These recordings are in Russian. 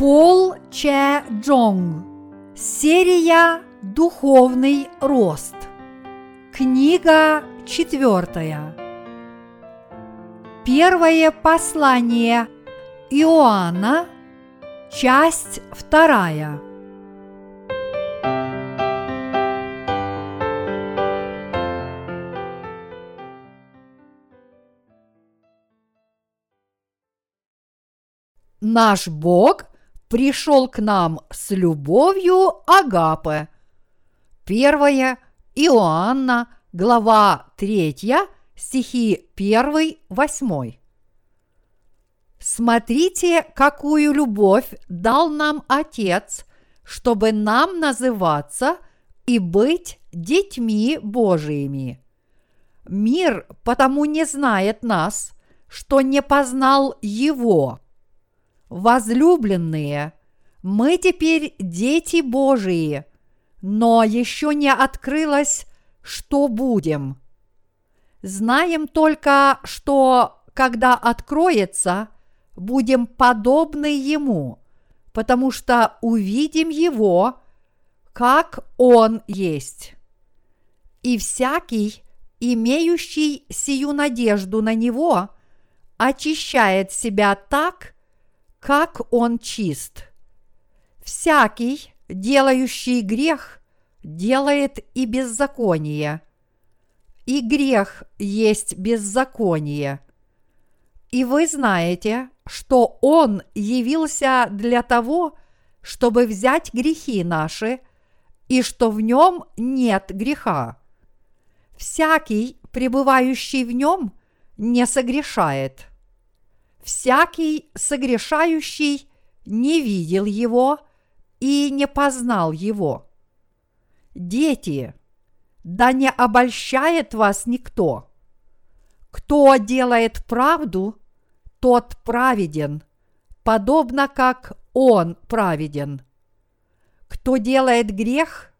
Пол Че Джонг. Серия «Духовный рост». Книга четвертая. Первое послание Иоанна, часть вторая. Наш Бог пришел к нам с любовью Агапе. Первое Иоанна, глава 3, стихи 1-8. Смотрите, какую любовь дал нам Отец, чтобы нам называться и быть детьми Божиими. Мир потому не знает нас, что не познал Его – Возлюбленные, мы теперь дети Божии, но еще не открылось, что будем. Знаем только, что когда откроется, будем подобны Ему, потому что увидим Его, как Он есть. И всякий, имеющий сию надежду на Него, очищает себя так, как он чист. Всякий, делающий грех, делает и беззаконие. И грех есть беззаконие. И вы знаете, что Он явился для того, чтобы взять грехи наши, и что в нем нет греха. Всякий, пребывающий в нем, не согрешает всякий согрешающий не видел его и не познал его. Дети, да не обольщает вас никто. Кто делает правду, тот праведен, подобно как он праведен. Кто делает грех,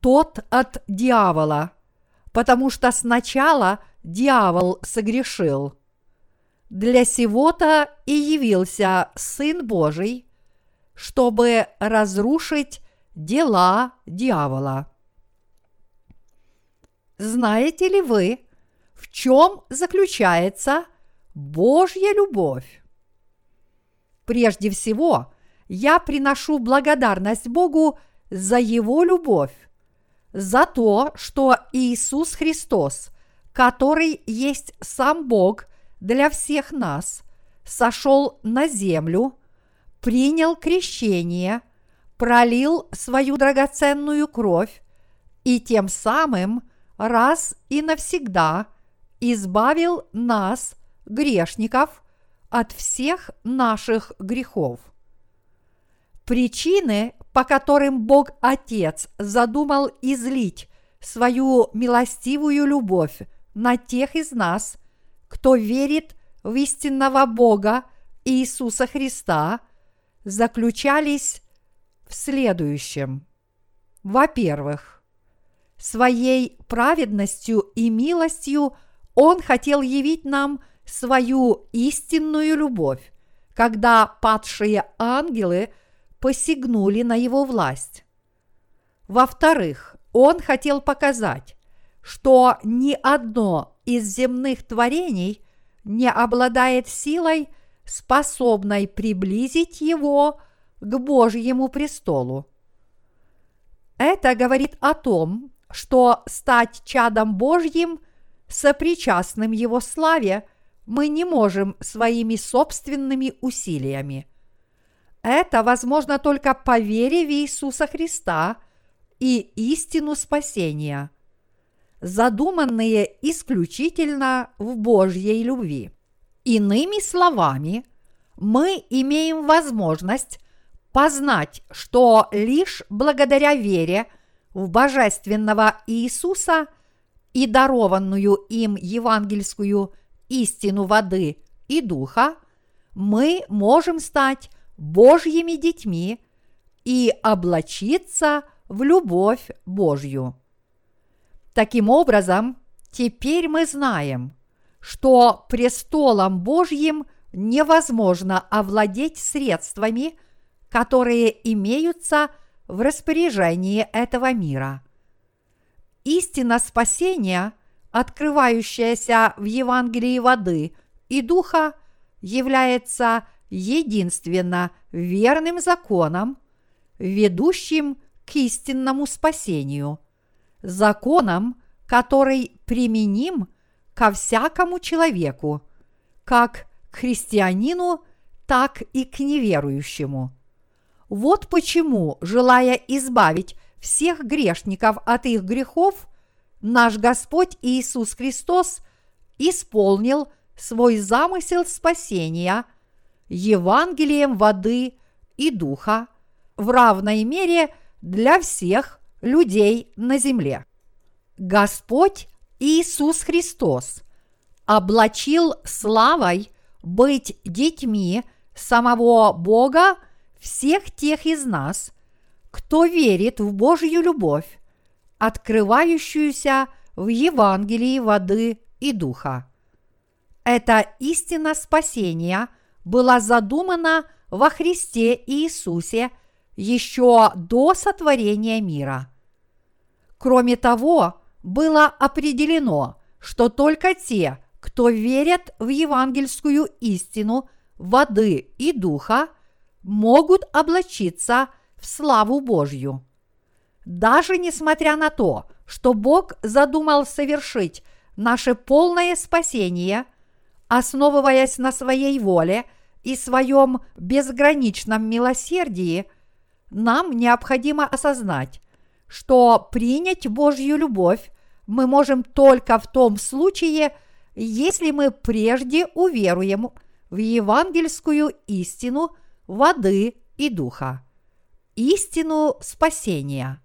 тот от дьявола, потому что сначала дьявол согрешил – для сего-то и явился Сын Божий, чтобы разрушить дела дьявола. Знаете ли вы, в чем заключается Божья любовь? Прежде всего, я приношу благодарность Богу за Его любовь, за то, что Иисус Христос, который есть сам Бог – для всех нас, сошел на землю, принял крещение, пролил свою драгоценную кровь и тем самым раз и навсегда избавил нас, грешников, от всех наших грехов. Причины, по которым Бог Отец задумал излить свою милостивую любовь на тех из нас, кто верит в истинного Бога Иисуса Христа, заключались в следующем. Во-первых, своей праведностью и милостью Он хотел явить нам свою истинную любовь, когда падшие ангелы посягнули на Его власть. Во-вторых, Он хотел показать, что ни одно из земных творений не обладает силой, способной приблизить его к Божьему престолу. Это говорит о том, что стать чадом Божьим, сопричастным Его славе, мы не можем своими собственными усилиями. Это возможно только по вере в Иисуса Христа и истину спасения – задуманные исключительно в Божьей любви. Иными словами, мы имеем возможность познать, что лишь благодаря вере в Божественного Иисуса и дарованную им евангельскую истину воды и духа, мы можем стать Божьими детьми и облачиться в любовь Божью. Таким образом, теперь мы знаем, что престолом Божьим невозможно овладеть средствами, которые имеются в распоряжении этого мира. Истина спасения, открывающаяся в Евангелии воды и духа, является единственно верным законом, ведущим к истинному спасению, законом, который применим ко всякому человеку, как к христианину, так и к неверующему. Вот почему, желая избавить всех грешников от их грехов, наш Господь Иисус Христос исполнил свой замысел спасения Евангелием воды и духа в равной мере для всех людей на земле. Господь Иисус Христос облачил славой быть детьми самого Бога всех тех из нас, кто верит в Божью любовь, открывающуюся в Евангелии воды и духа. Эта истина спасения была задумана во Христе Иисусе еще до сотворения мира. Кроме того, было определено, что только те, кто верят в евангельскую истину воды и духа, могут облачиться в славу Божью. Даже несмотря на то, что Бог задумал совершить наше полное спасение, основываясь на своей воле и своем безграничном милосердии, нам необходимо осознать, что принять Божью любовь мы можем только в том случае, если мы прежде уверуем в евангельскую истину воды и духа, истину спасения.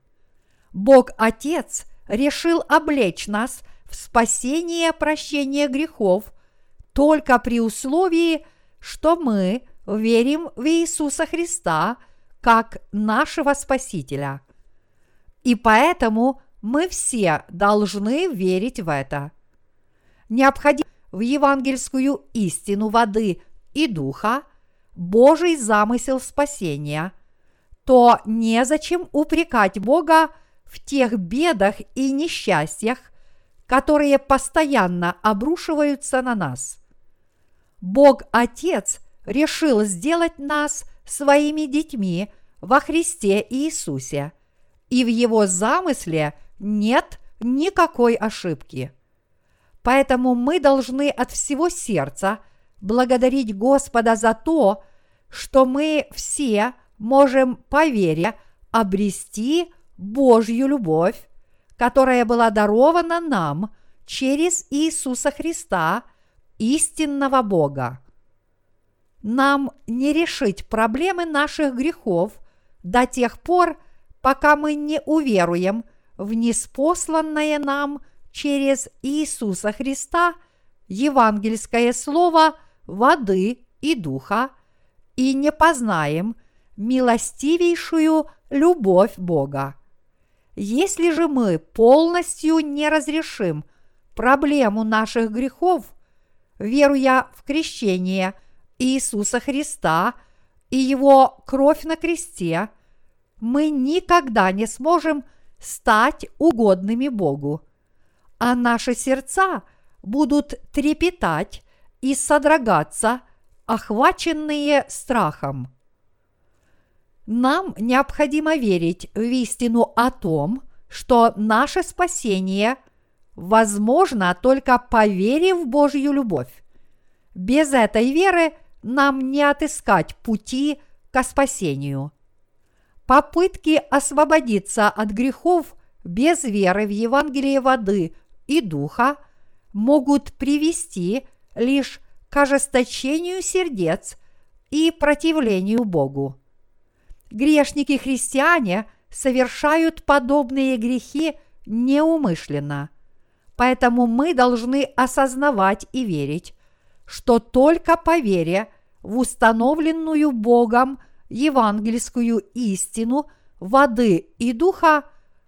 Бог Отец решил облечь нас в спасение прощения грехов только при условии, что мы верим в Иисуса Христа как нашего Спасителя – и поэтому мы все должны верить в это. Необходимо в евангельскую истину воды и духа, Божий замысел спасения, то незачем упрекать Бога в тех бедах и несчастьях, которые постоянно обрушиваются на нас. Бог Отец решил сделать нас своими детьми во Христе Иисусе – и в его замысле нет никакой ошибки. Поэтому мы должны от всего сердца благодарить Господа за то, что мы все можем по вере обрести Божью любовь, которая была дарована нам через Иисуса Христа, истинного Бога. Нам не решить проблемы наших грехов до тех пор, пока мы не уверуем в неспосланное нам через Иисуса Христа евангельское слово воды и духа и не познаем милостивейшую любовь Бога. Если же мы полностью не разрешим проблему наших грехов, веруя в крещение Иисуса Христа и Его кровь на кресте – мы никогда не сможем стать угодными Богу, а наши сердца будут трепетать и содрогаться, охваченные страхом. Нам необходимо верить в истину о том, что наше спасение возможно только по вере в Божью любовь. Без этой веры нам не отыскать пути к спасению – Попытки освободиться от грехов без веры в Евангелие воды и духа могут привести лишь к ожесточению сердец и противлению Богу. Грешники-христиане совершают подобные грехи неумышленно, поэтому мы должны осознавать и верить, что только по вере в установленную Богом евангельскую истину воды и духа,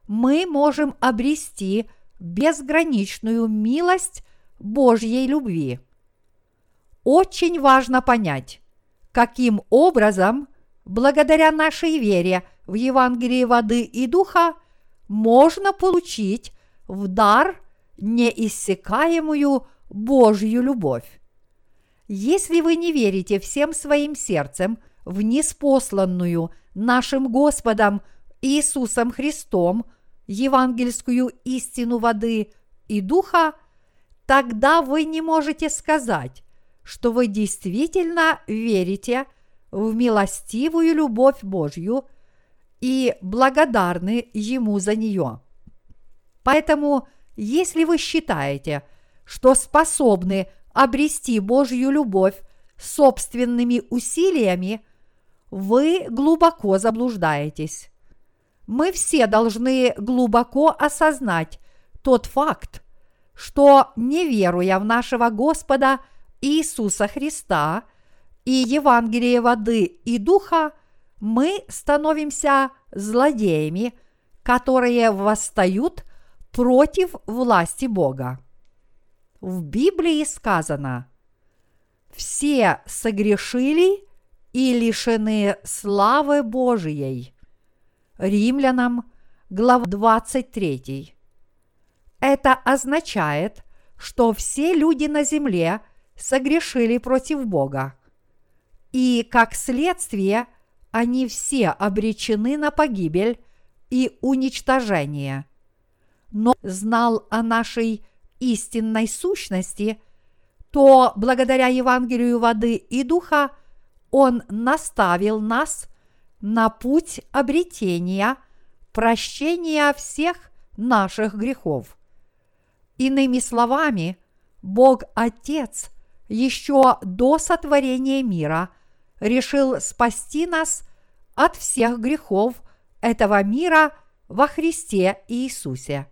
мы можем обрести безграничную милость Божьей любви. Очень важно понять, каким образом благодаря нашей вере в Евангелие воды и духа можно получить в дар неиссякаемую Божью любовь. Если вы не верите всем своим сердцем в неспосланную нашим Господом Иисусом Христом евангельскую истину воды и духа, тогда вы не можете сказать, что вы действительно верите в милостивую любовь Божью и благодарны Ему за нее. Поэтому, если вы считаете, что способны обрести Божью любовь собственными усилиями, вы глубоко заблуждаетесь. Мы все должны глубоко осознать тот факт, что, не веруя в нашего Господа Иисуса Христа и Евангелие воды и духа, мы становимся злодеями, которые восстают против власти Бога. В Библии сказано, все согрешили и лишены славы Божией. Римлянам, глава 23. Это означает, что все люди на земле согрешили против Бога. И как следствие они все обречены на погибель и уничтожение. Но знал о нашей истинной сущности, то благодаря Евангелию воды и духа Он наставил нас на путь обретения прощения всех наших грехов. Иными словами, Бог Отец еще до сотворения мира решил спасти нас от всех грехов этого мира во Христе Иисусе.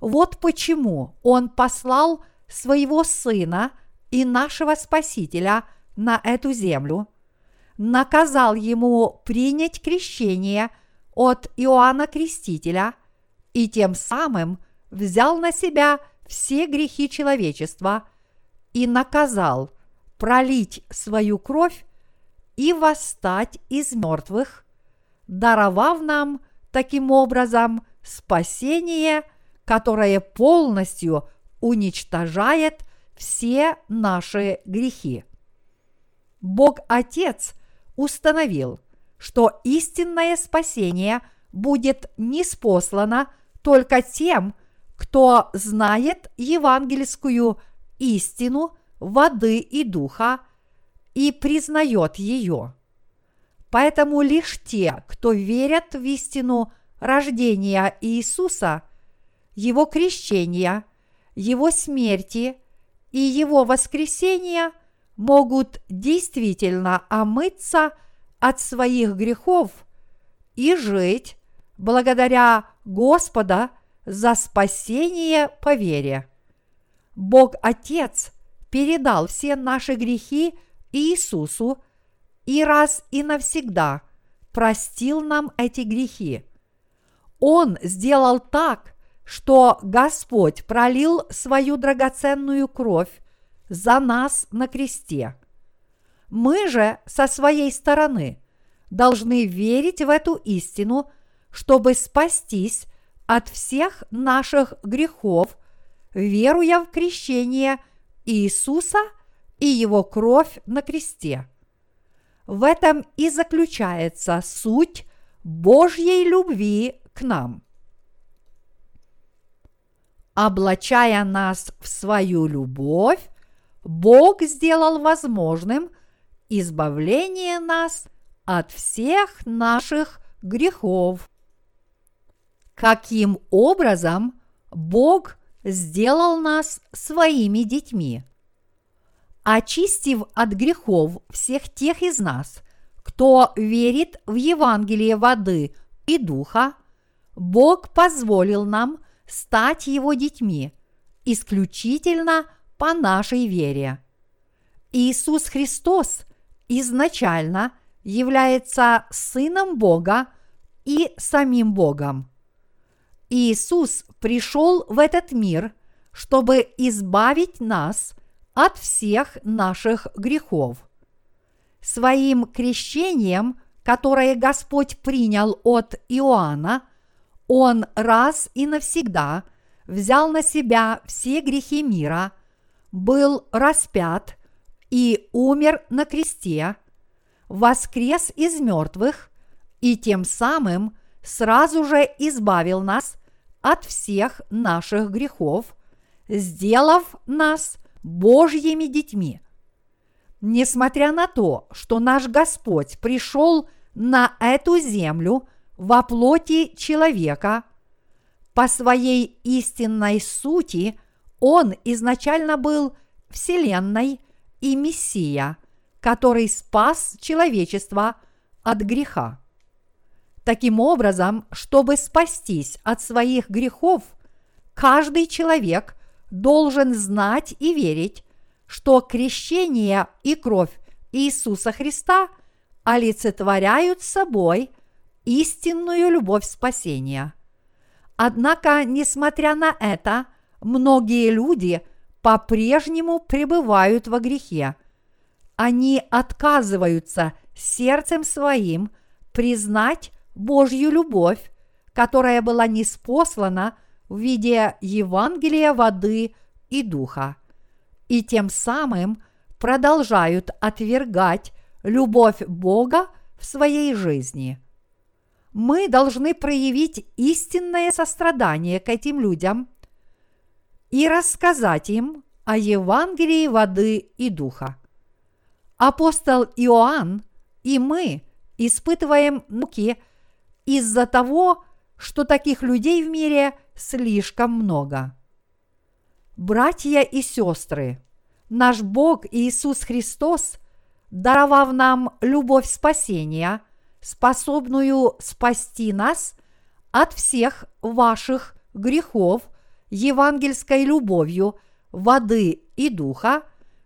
Вот почему Он послал своего Сына и нашего Спасителя на эту землю, наказал ему принять крещение от Иоанна Крестителя и тем самым взял на себя все грехи человечества и наказал пролить свою кровь и восстать из мертвых, даровав нам таким образом спасение – которое полностью уничтожает все наши грехи. Бог Отец установил, что истинное спасение будет неспослано только тем, кто знает евангельскую истину воды и духа и признает ее. Поэтому лишь те, кто верят в истину рождения Иисуса – его крещения, его смерти и его воскресения могут действительно омыться от своих грехов и жить благодаря Господа за спасение по вере. Бог Отец передал все наши грехи Иисусу и раз и навсегда простил нам эти грехи. Он сделал так, что Господь пролил свою драгоценную кровь за нас на кресте. Мы же со своей стороны должны верить в эту истину, чтобы спастись от всех наших грехов, веруя в крещение Иисуса и Его кровь на кресте. В этом и заключается суть Божьей любви к нам – облачая нас в свою любовь, Бог сделал возможным избавление нас от всех наших грехов. Каким образом Бог сделал нас своими детьми? Очистив от грехов всех тех из нас, кто верит в Евангелие воды и духа, Бог позволил нам – стать Его детьми исключительно по нашей вере. Иисус Христос изначально является Сыном Бога и самим Богом. Иисус пришел в этот мир, чтобы избавить нас от всех наших грехов. Своим крещением которое Господь принял от Иоанна, Он раз и навсегда взял на себя все грехи мира, был распят и умер на кресте, воскрес из мертвых и тем самым сразу же избавил нас от всех наших грехов, сделав нас Божьими детьми. Несмотря на то, что наш Господь пришел на эту землю во плоти человека, по своей истинной сути Он изначально был Вселенной и Мессия, который спас человечество от греха. Таким образом, чтобы спастись от своих грехов, каждый человек должен знать и верить, что крещение и кровь Иисуса Христа олицетворяют собой истинную любовь спасения. Однако, несмотря на это, многие люди по-прежнему пребывают во грехе. Они отказываются сердцем своим признать Божью любовь, которая была неспослана в виде Евангелия воды и духа, и тем самым продолжают отвергать любовь Бога в своей жизни. Мы должны проявить истинное сострадание к этим людям и рассказать им о Евангелии воды и духа. Апостол Иоанн и мы испытываем муки – из-за того, что таких людей в мире слишком много. Братья и сестры, наш Бог Иисус Христос, даровав нам любовь спасения, способную спасти нас от всех ваших грехов евангельской любовью воды и духа,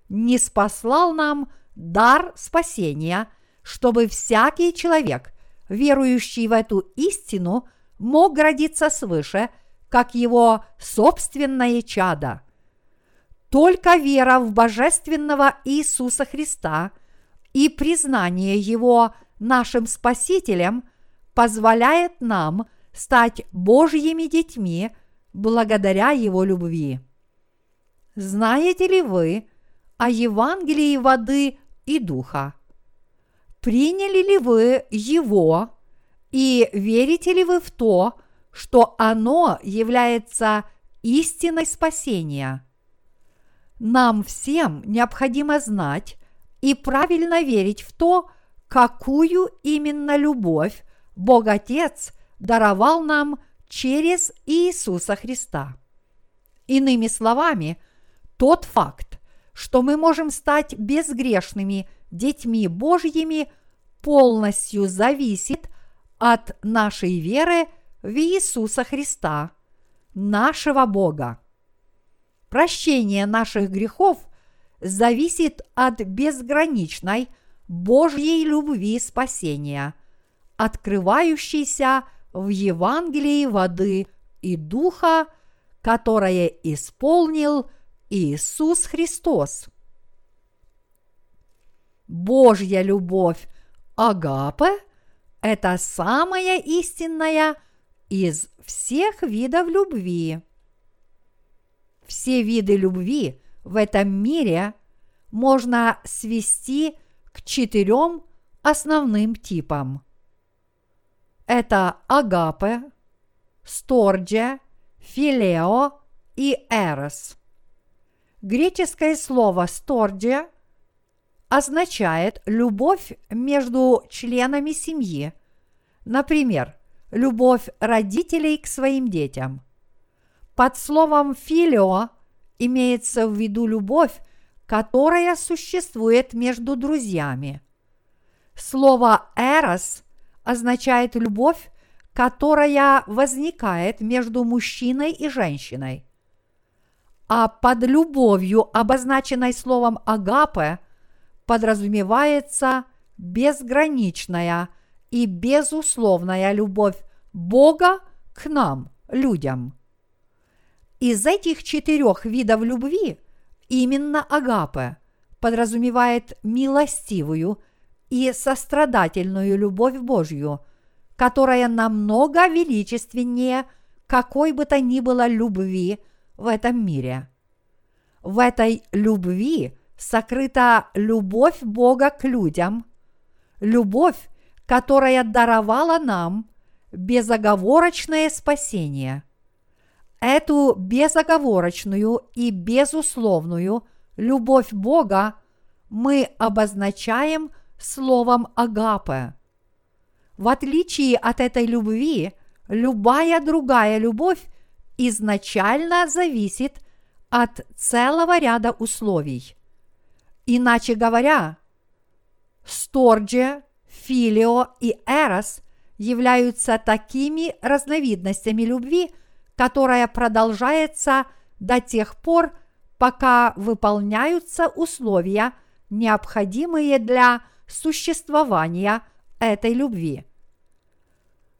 не спаслал нам дар спасения, чтобы всякий человек верующий в эту истину, мог родиться свыше, как его собственное чадо. Только вера в божественного Иисуса Христа и признание Его нашим Спасителем позволяет нам стать Божьими детьми благодаря Его любви. Знаете ли вы о Евангелии воды и духа? приняли ли вы его и верите ли вы в то, что оно является истиной спасения? Нам всем необходимо знать и правильно верить в то, какую именно любовь Бог Отец даровал нам через Иисуса Христа. Иными словами, тот факт, что мы можем стать безгрешными детьми Божьими полностью зависит от нашей веры в Иисуса Христа, нашего Бога. Прощение наших грехов зависит от безграничной Божьей любви спасения, открывающейся в Евангелии воды и духа, которое исполнил Иисус Христос. Божья любовь Агапе – это самая истинная из всех видов любви. Все виды любви в этом мире можно свести к четырем основным типам. Это агапе, сторджа, филео и эрос. Греческое слово сторджа означает любовь между членами семьи, например, любовь родителей к своим детям. Под словом «филио» имеется в виду любовь, которая существует между друзьями. Слово «эрос» означает любовь, которая возникает между мужчиной и женщиной. А под любовью, обозначенной словом «агапе», подразумевается безграничная и безусловная любовь Бога к нам, людям. Из этих четырех видов любви именно агапе подразумевает милостивую и сострадательную любовь Божью, которая намного величественнее какой бы то ни было любви в этом мире. В этой любви сокрыта любовь Бога к людям, любовь, которая даровала нам безоговорочное спасение. Эту безоговорочную и безусловную любовь Бога мы обозначаем словом агапе. В отличие от этой любви, любая другая любовь изначально зависит от целого ряда условий. Иначе говоря, стордже, филио и эрос являются такими разновидностями любви, которая продолжается до тех пор, пока выполняются условия, необходимые для существования этой любви.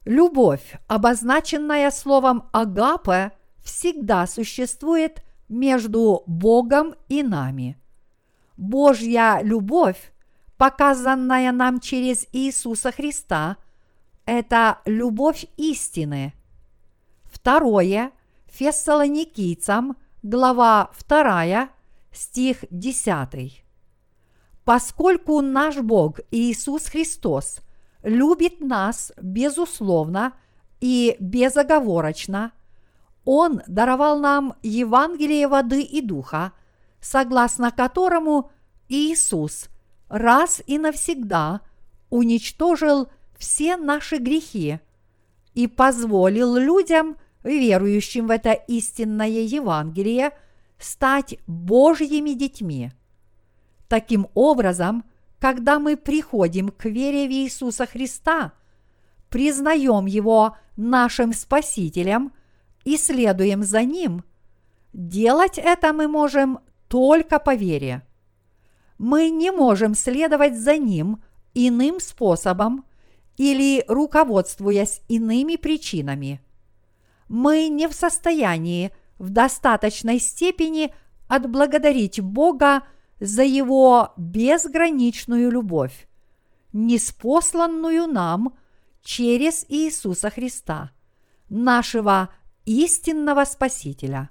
Любовь, обозначенная словом агапе, всегда существует между Богом и нами. Божья любовь, показанная нам через Иисуса Христа, это любовь истины. Второе, Фессалоникийцам, глава 2, стих 10. Поскольку наш Бог Иисус Христос любит нас безусловно и безоговорочно, Он даровал нам Евангелие воды и духа, согласно которому Иисус раз и навсегда уничтожил все наши грехи и позволил людям, верующим в это истинное Евангелие, стать Божьими детьми – Таким образом, когда мы приходим к вере в Иисуса Христа, признаем Его нашим Спасителем и следуем за Ним, делать это мы можем только по вере. Мы не можем следовать за Ним иным способом или руководствуясь иными причинами. Мы не в состоянии в достаточной степени отблагодарить Бога за Его безграничную любовь, неспосланную нам через Иисуса Христа, нашего истинного Спасителя.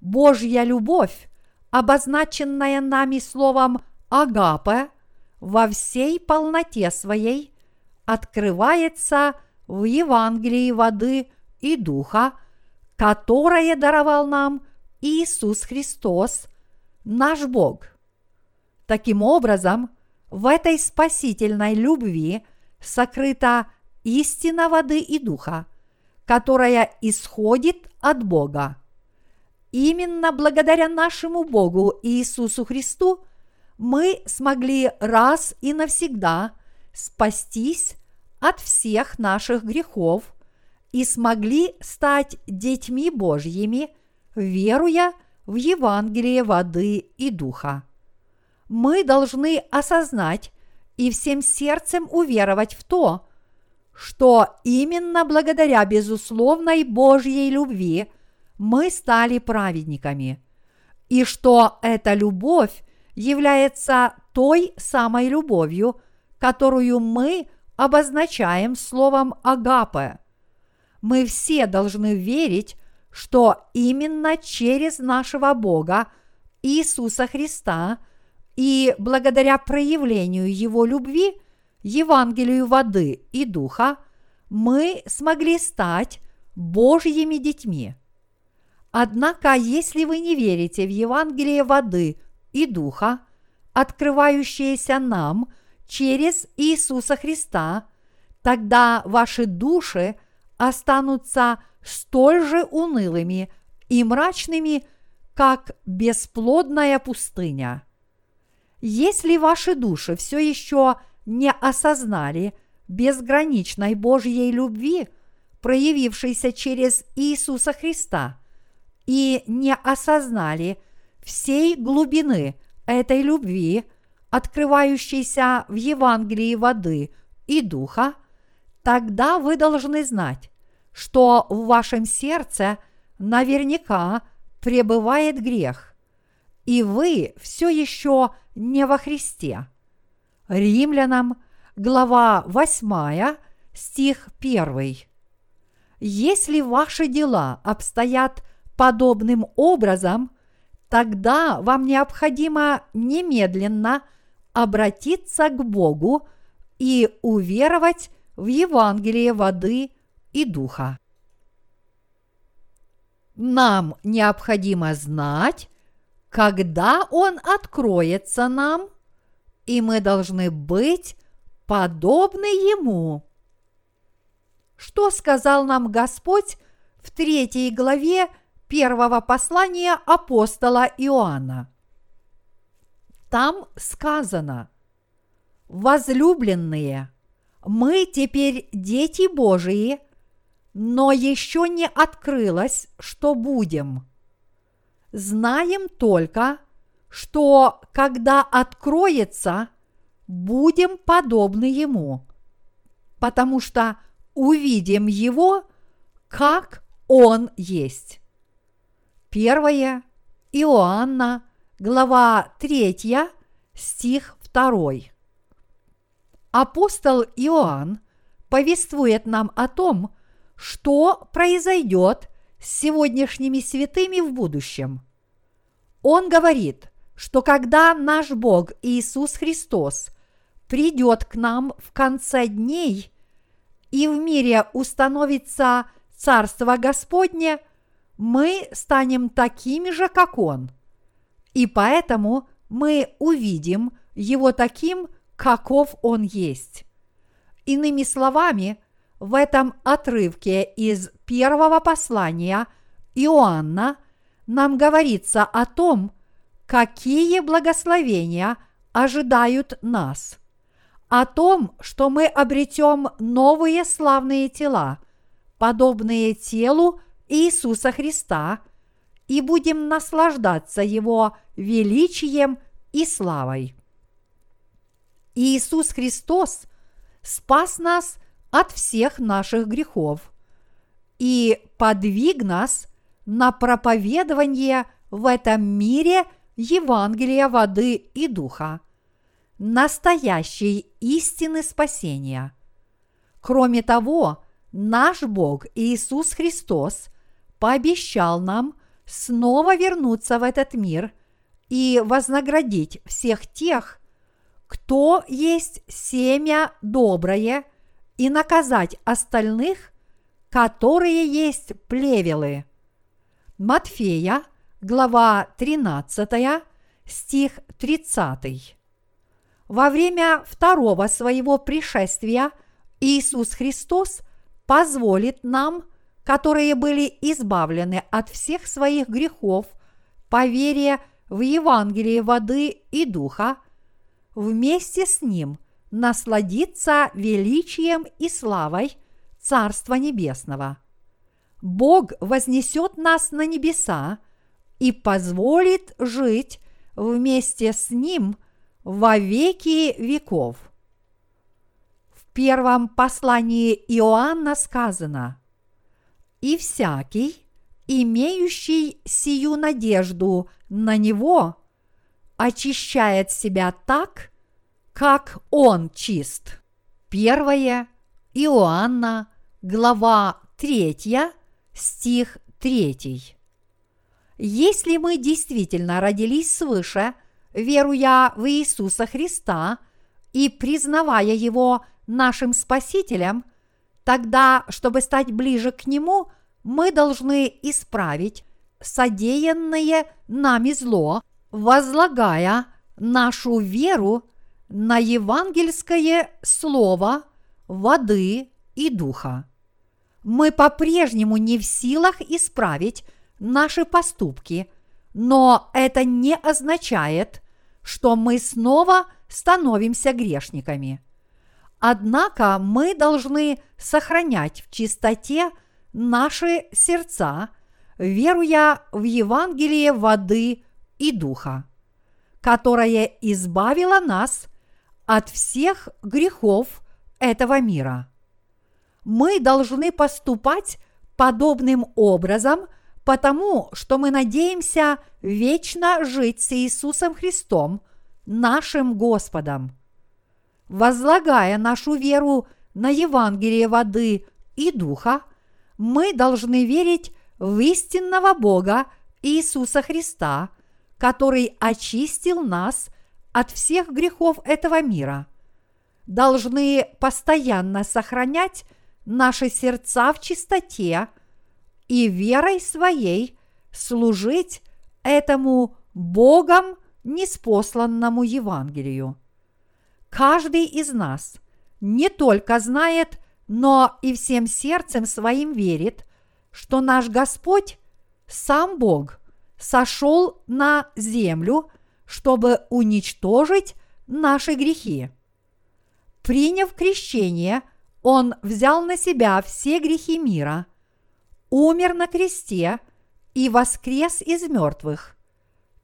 Божья любовь, обозначенная нами словом «агапе», во всей полноте своей открывается в Евангелии воды и духа, которое даровал нам Иисус Христос – наш Бог. Таким образом, в этой спасительной любви сокрыта истина воды и духа, которая исходит от Бога. Именно благодаря нашему Богу Иисусу Христу мы смогли раз и навсегда спастись от всех наших грехов и смогли стать детьми Божьими, веруя в в Евангелие воды и духа. Мы должны осознать и всем сердцем уверовать в то, что именно благодаря безусловной Божьей любви мы стали праведниками, и что эта любовь является той самой любовью, которую мы обозначаем словом «агапе». Мы все должны верить что именно через нашего Бога Иисуса Христа и благодаря проявлению Его любви, Евангелию воды и духа, мы смогли стать Божьими детьми. Однако, если вы не верите в Евангелие воды и духа, открывающееся нам через Иисуса Христа, тогда ваши души останутся столь же унылыми и мрачными, как бесплодная пустыня. Если ваши души все еще не осознали безграничной Божьей любви, проявившейся через Иисуса Христа, и не осознали всей глубины этой любви, открывающейся в Евангелии воды и духа, тогда вы должны знать, что в вашем сердце наверняка пребывает грех, и вы все еще не во Христе. Римлянам, глава 8, стих 1. Если ваши дела обстоят подобным образом, тогда вам необходимо немедленно обратиться к Богу и уверовать в Евангелие воды и духа. Нам необходимо знать, когда Он откроется нам, и мы должны быть подобны Ему. Что сказал нам Господь в третьей главе первого послания апостола Иоанна? Там сказано, возлюбленные, мы теперь дети Божии, но еще не открылось, что будем. Знаем только, что когда откроется, будем подобны Ему, потому что увидим Его, как Он есть. Первое Иоанна, глава 3, стих 2. Апостол Иоанн повествует нам о том, что произойдет с сегодняшними святыми в будущем. Он говорит, что когда наш Бог Иисус Христос придет к нам в конце дней и в мире установится Царство Господне, мы станем такими же, как Он. И поэтому мы увидим Его таким, каков Он есть. Иными словами, в этом отрывке из первого послания Иоанна нам говорится о том, какие благословения ожидают нас, о том, что мы обретем новые славные тела, подобные телу Иисуса Христа, и будем наслаждаться Его величием и славой. Иисус Христос спас нас от всех наших грехов и подвиг нас на проповедование в этом мире Евангелия воды и духа, настоящей истины спасения. Кроме того, наш Бог Иисус Христос пообещал нам снова вернуться в этот мир и вознаградить всех тех, кто есть семя доброе, и наказать остальных, которые есть плевелы. Матфея, глава 13, стих 30. Во время второго своего пришествия Иисус Христос позволит нам, которые были избавлены от всех своих грехов по вере в Евангелие воды и духа, вместе с Ним насладиться величием и славой Царства Небесного. Бог вознесет нас на небеса и позволит жить вместе с Ним во веки веков. В первом послании Иоанна сказано «И всякий, имеющий сию надежду на Него, очищает себя так, как Он чист». Первое Иоанна, глава 3, стих 3. Если мы действительно родились свыше, веруя в Иисуса Христа и признавая Его нашим Спасителем, тогда, чтобы стать ближе к Нему, мы должны исправить содеянное нами зло, возлагая нашу веру на евангельское слово воды и духа. Мы по-прежнему не в силах исправить наши поступки, но это не означает, что мы снова становимся грешниками. Однако мы должны сохранять в чистоте наши сердца, веруя в Евангелие воды и духа, которое избавило нас от всех грехов этого мира. Мы должны поступать подобным образом – потому что мы надеемся вечно жить с Иисусом Христом, нашим Господом. возлагая нашу веру на Евангелие воды и духа, мы должны верить в истинного Бога Иисуса Христа, который очистил нас от всех грехов этого мира. Должны постоянно сохранять наши сердца в чистоте и верой своей служить этому Богом неспосланному Евангелию. Каждый из нас не только знает, но и всем сердцем своим верит, что наш Господь, сам Бог, сошел на землю, чтобы уничтожить наши грехи. Приняв крещение, Он взял на себя все грехи мира, умер на кресте и воскрес из мертвых.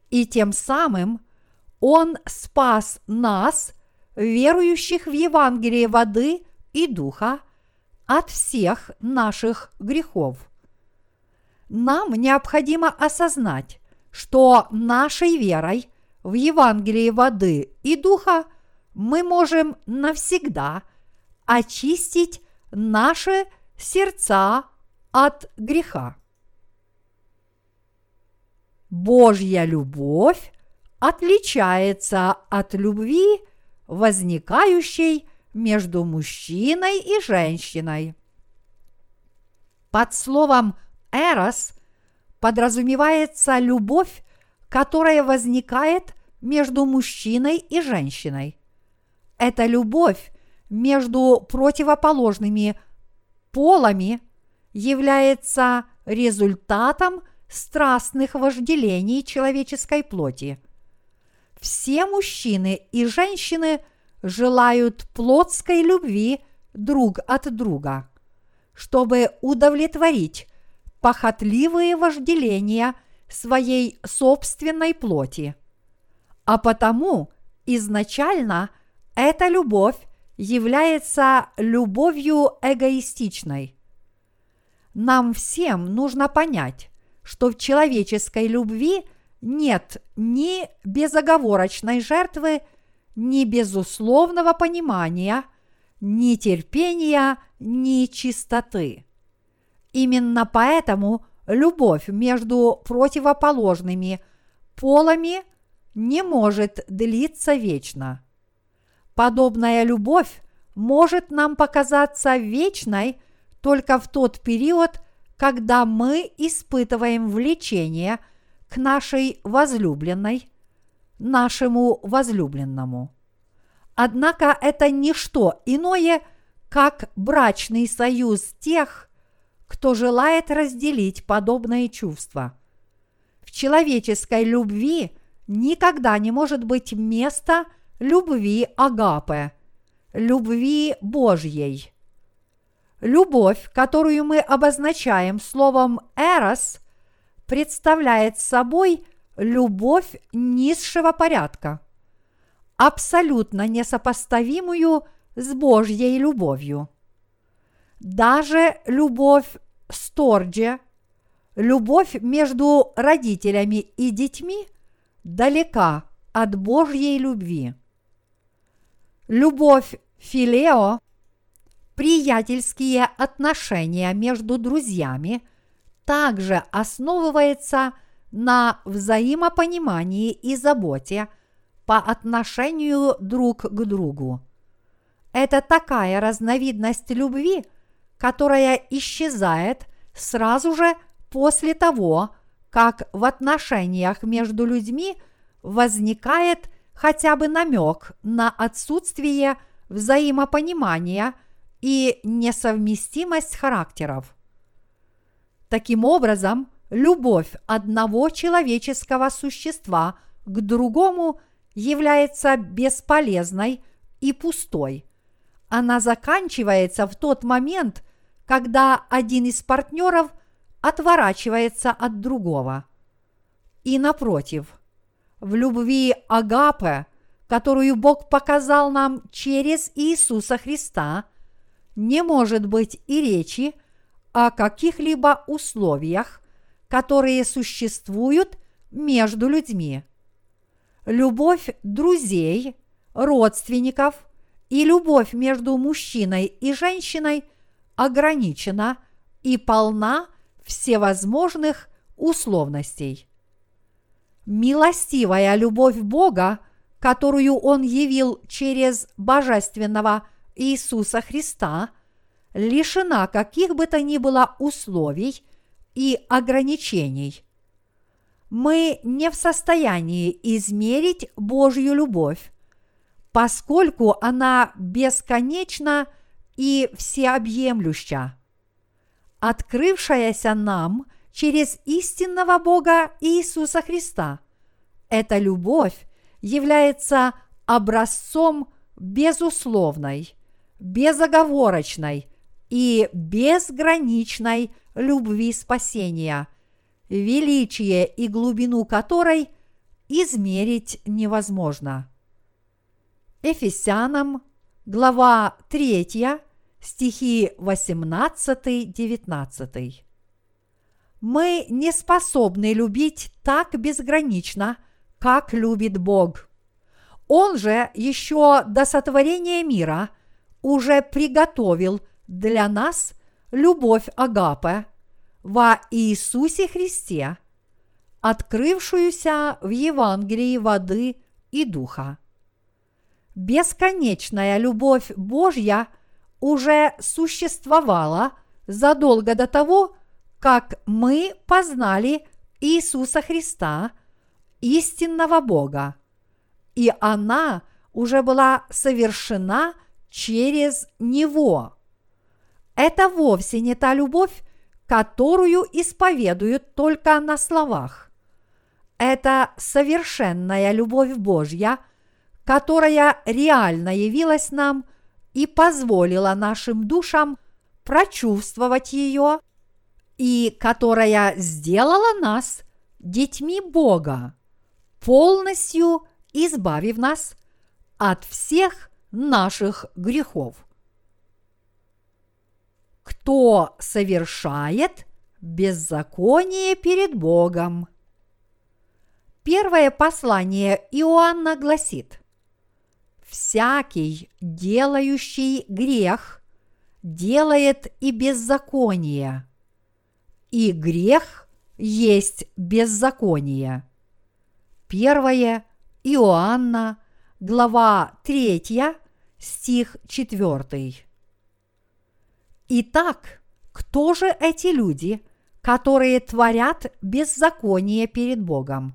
И тем самым Он спас нас, верующих в Евангелие воды и духа, от всех наших грехов. Нам необходимо осознать, что нашей верой в Евангелие воды и духа мы можем навсегда очистить наши сердца от греха. Божья любовь отличается от любви, возникающей между мужчиной и женщиной. Под словом «эрос» подразумевается любовь, которая возникает между мужчиной и женщиной. Это любовь между противоположными полами является результатом – страстных вожделений человеческой плоти. Все мужчины и женщины желают плотской любви друг от друга, чтобы удовлетворить похотливые вожделения своей собственной плоти. А потому изначально эта любовь является любовью эгоистичной. Нам всем нужно понять, что в человеческой любви нет ни безоговорочной жертвы, ни безусловного понимания, ни терпения, ни чистоты. Именно поэтому любовь между противоположными полами не может длиться вечно. Подобная любовь может нам показаться вечной только в тот период, когда мы испытываем влечение к нашей возлюбленной, нашему возлюбленному. Однако это не что иное, как брачный союз тех, кто желает разделить подобные чувства. В человеческой любви никогда не может быть места любви Агапе, любви Божьей. Любовь, которую мы обозначаем словом «эрос», представляет собой любовь низшего порядка, абсолютно несопоставимую с Божьей любовью. Даже любовь Сторджи, любовь между родителями и детьми далека от Божьей любви. Любовь Филео приятельские отношения между друзьями также основывается на взаимопонимании и заботе по отношению друг к другу. Это такая разновидность любви, которая исчезает сразу же после того, как в отношениях между людьми возникает хотя бы намек на отсутствие взаимопонимания – и несовместимость характеров. Таким образом, любовь одного человеческого существа к другому является бесполезной и пустой. Она заканчивается в тот момент, когда один из партнеров отворачивается от другого. И напротив, в любви Агапе, которую Бог показал нам через Иисуса Христа – не может быть и речи о каких-либо условиях, которые существуют между людьми. Любовь друзей, родственников и любовь между мужчиной и женщиной ограничена и полна всевозможных условностей. Милостивая любовь Бога, которую Он явил через божественного Иисуса Христа, лишена каких бы то ни было условий и ограничений. Мы не в состоянии измерить Божью любовь, поскольку она бесконечна и всеобъемлюща. Открывшаяся нам через истинного Бога Иисуса Христа, эта любовь является образцом безусловной, безоговорочной и безграничной любви спасения, величие и глубину которой измерить невозможно. Ефесянам, глава 3, стихи 18-19. Мы не способны любить так безгранично, как любит Бог. Он же еще до сотворения мира уже приготовил для нас любовь Агапе во Иисусе Христе, открывшуюся в Евангелии воды и духа бесконечная любовь Божья уже существовала задолго до того, как мы познали Иисуса Христа, истинного Бога, и она уже была совершена через Него. Это вовсе не та любовь, которую исповедуют только на словах. Это совершенная любовь Божья – которая реально явилась нам и позволила нашим душам прочувствовать ее, и которая сделала нас детьми Бога, полностью избавив нас от всех наших грехов. Кто совершает беззаконие перед Богом? Первое послание Иоанна гласит – всякий, делающий грех, делает и беззаконие, и грех есть беззаконие. Первое Иоанна, глава 3, стих 4. Итак, кто же эти люди, которые творят беззаконие перед Богом?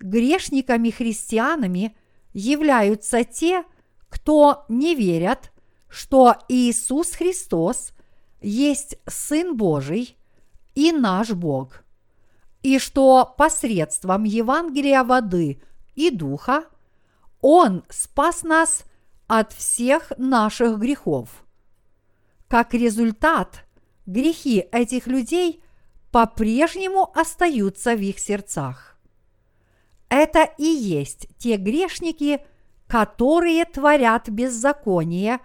Грешниками-христианами – являются те, кто не верят, что Иисус Христос есть Сын Божий и наш Бог, и что посредством Евангелия воды и духа Он спас нас от всех наших грехов. Как результат, грехи этих людей по-прежнему остаются в их сердцах. Это и есть те грешники, которые творят беззаконие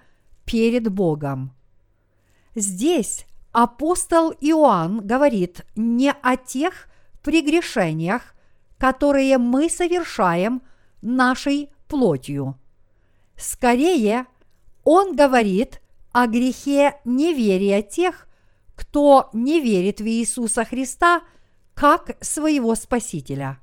перед Богом. Здесь апостол Иоанн говорит не о тех прегрешениях, которые мы совершаем нашей плотью. Скорее, он говорит о грехе неверия тех, кто не верит в Иисуса Христа как своего Спасителя –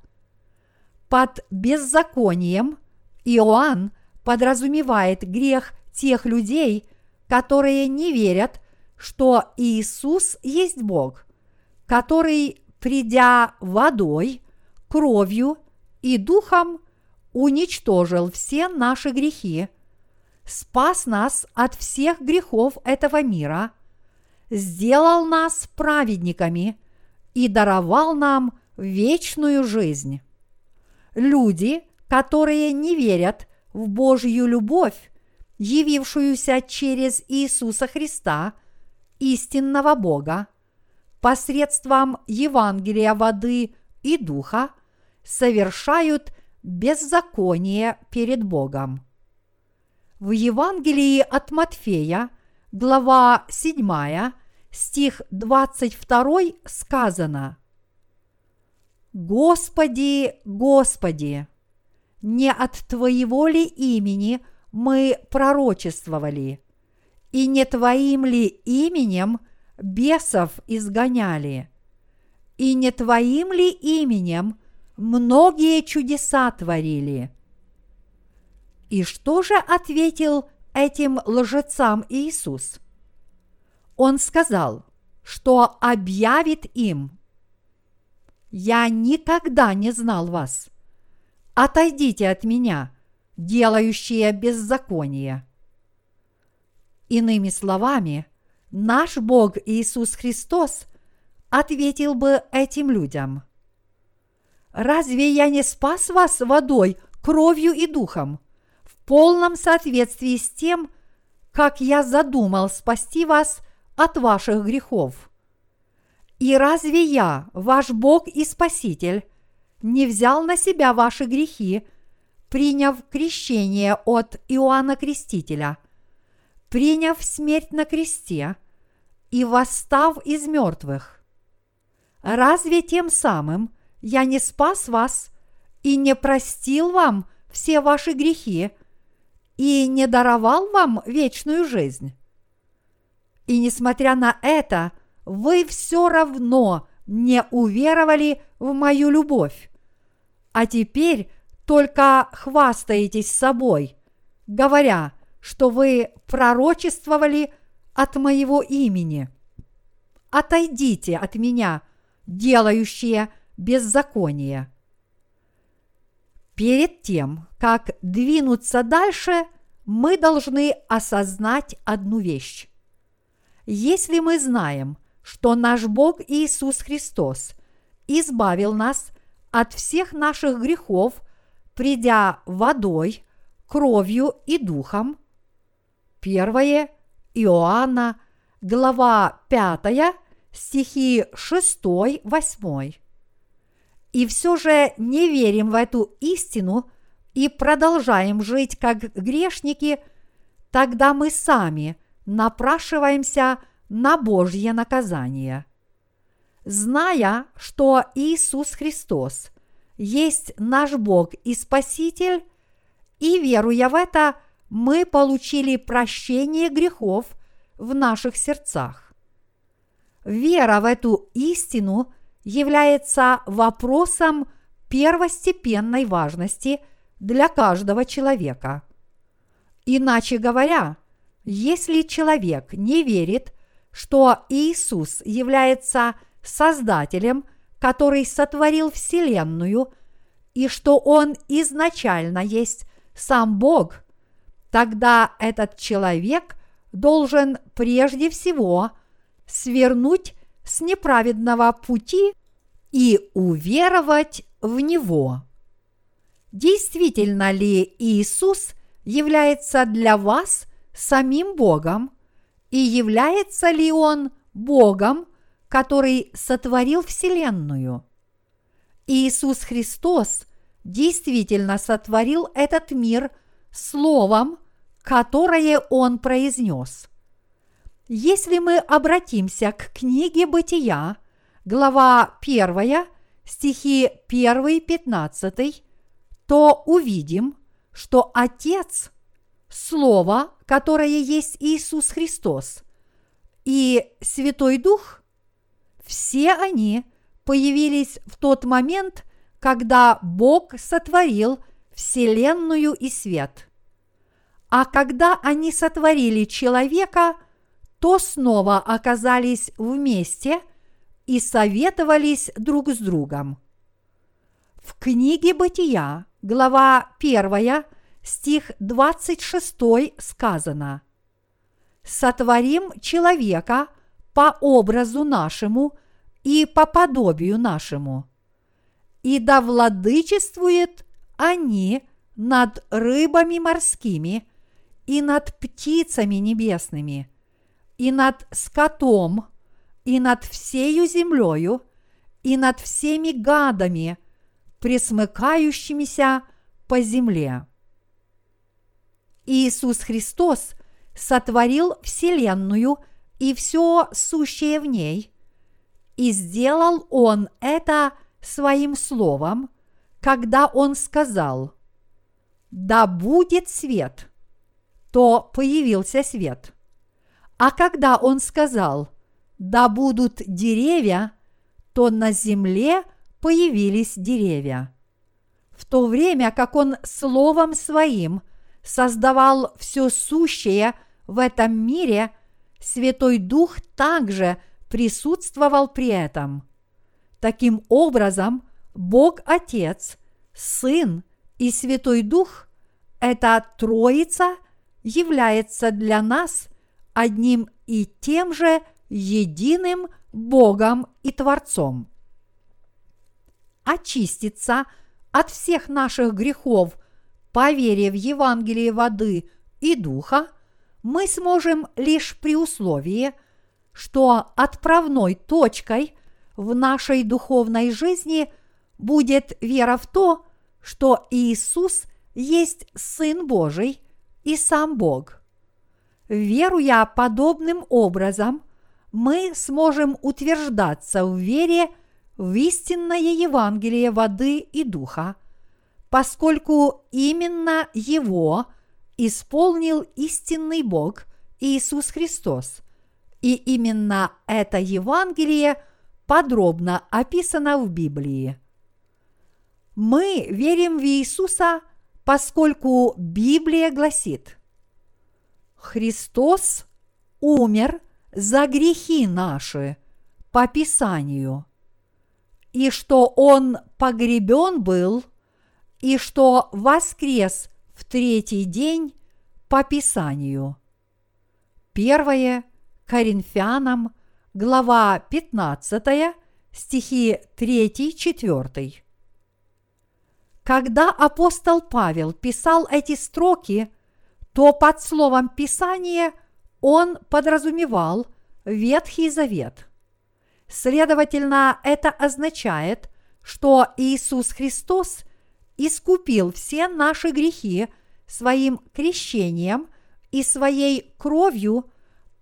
под беззаконием. Иоанн подразумевает грех тех людей, которые не верят, что Иисус есть Бог, который, придя водой, кровью и духом, уничтожил все наши грехи, спас нас от всех грехов этого мира, сделал нас праведниками и даровал нам вечную жизнь люди, которые не верят в Божью любовь, явившуюся через Иисуса Христа, истинного Бога, посредством Евангелия воды и духа, совершают беззаконие перед Богом. В Евангелии от Матфея, глава 7, стих 22 сказано – Господи, Господи, не от Твоего ли имени мы пророчествовали? И не Твоим ли именем бесов изгоняли? И не Твоим ли именем многие чудеса творили? И что же ответил этим лжецам Иисус? Он сказал, что объявит им, «Я никогда не знал вас. Отойдите от меня, делающие беззаконие». Иными словами, наш Бог Иисус Христос ответил бы этим людям. «Разве я не спас вас водой, кровью и духом, в полном соответствии с тем, как я задумал спасти вас от ваших грехов? И разве я, ваш Бог и Спаситель, не взял на себя ваши грехи, приняв крещение от Иоанна Крестителя, приняв смерть на кресте и восстав из мертвых? Разве тем самым я не спас вас и не простил вам все ваши грехи и не даровал вам вечную жизнь? И несмотря на это, вы все равно не уверовали в мою любовь. А теперь только хвастаетесь собой, говоря, что вы пророчествовали от моего имени. Отойдите от меня, делающие беззаконие. Перед тем, как двинуться дальше, мы должны осознать одну вещь. Если мы знаем, что наш Бог Иисус Христос избавил нас от всех наших грехов, придя водой, кровью и духом. Первое Иоанна, глава 5, стихи 6-8. И все же не верим в эту истину и продолжаем жить как грешники, тогда мы сами напрашиваемся на Божье наказание. Зная, что Иисус Христос есть наш Бог и Спаситель, и веруя в это, мы получили прощение грехов в наших сердцах. Вера в эту истину является вопросом первостепенной важности для каждого человека. Иначе говоря, если человек не верит, что Иисус является Создателем, который сотворил Вселенную, и что Он изначально есть сам Бог, тогда этот человек должен прежде всего свернуть с неправедного пути и уверовать в Него. Действительно ли Иисус является для вас самим Богом и является ли Он Богом, который сотворил Вселенную? Иисус Христос действительно сотворил этот мир Словом, которое Он произнес. Если мы обратимся к книге Бытия, глава 1, стихи 1-15, то увидим, что Отец – Слово, которое есть Иисус Христос, и Святой Дух – все они появились в тот момент, когда Бог сотворил Вселенную и свет. А когда они сотворили человека – то снова оказались вместе и советовались друг с другом. В книге Бытия, глава 1, стих 26 сказано «Сотворим человека по образу нашему и по подобию нашему, и да владычествует они над рыбами морскими и над птицами небесными, и над скотом, и над всею землею, и над всеми гадами, присмыкающимися по земле. Иисус Христос сотворил Вселенную и все сущее в ней, и сделал Он это своим словом, когда Он сказал «Да будет свет», то появился свет. А когда он сказал «да будут деревья», то на земле появились деревья. В то время как он словом своим создавал все сущее в этом мире, Святой Дух также присутствовал при этом. Таким образом, Бог Отец, Сын и Святой Дух – эта Троица является для нас одним и тем же единым Богом и Творцом. Очиститься от всех наших грехов по в Евангелие воды и духа мы сможем лишь при условии, что отправной точкой в нашей духовной жизни будет вера в то, что Иисус есть Сын Божий и сам Бог. Веруя подобным образом, мы сможем утверждаться в вере в истинное Евангелие воды и духа, поскольку именно его исполнил истинный Бог Иисус Христос, и именно это Евангелие подробно описано в Библии. Мы верим в Иисуса, поскольку Библия гласит, Христос умер за грехи наши по Писанию, и что Он погребен был, и что воскрес в третий день по Писанию. Первое Коринфянам, глава 15, стихи 3-4. Когда апостол Павел писал эти строки, то под словом Писание он подразумевал Ветхий Завет. Следовательно, это означает, что Иисус Христос искупил все наши грехи своим крещением и своей кровью,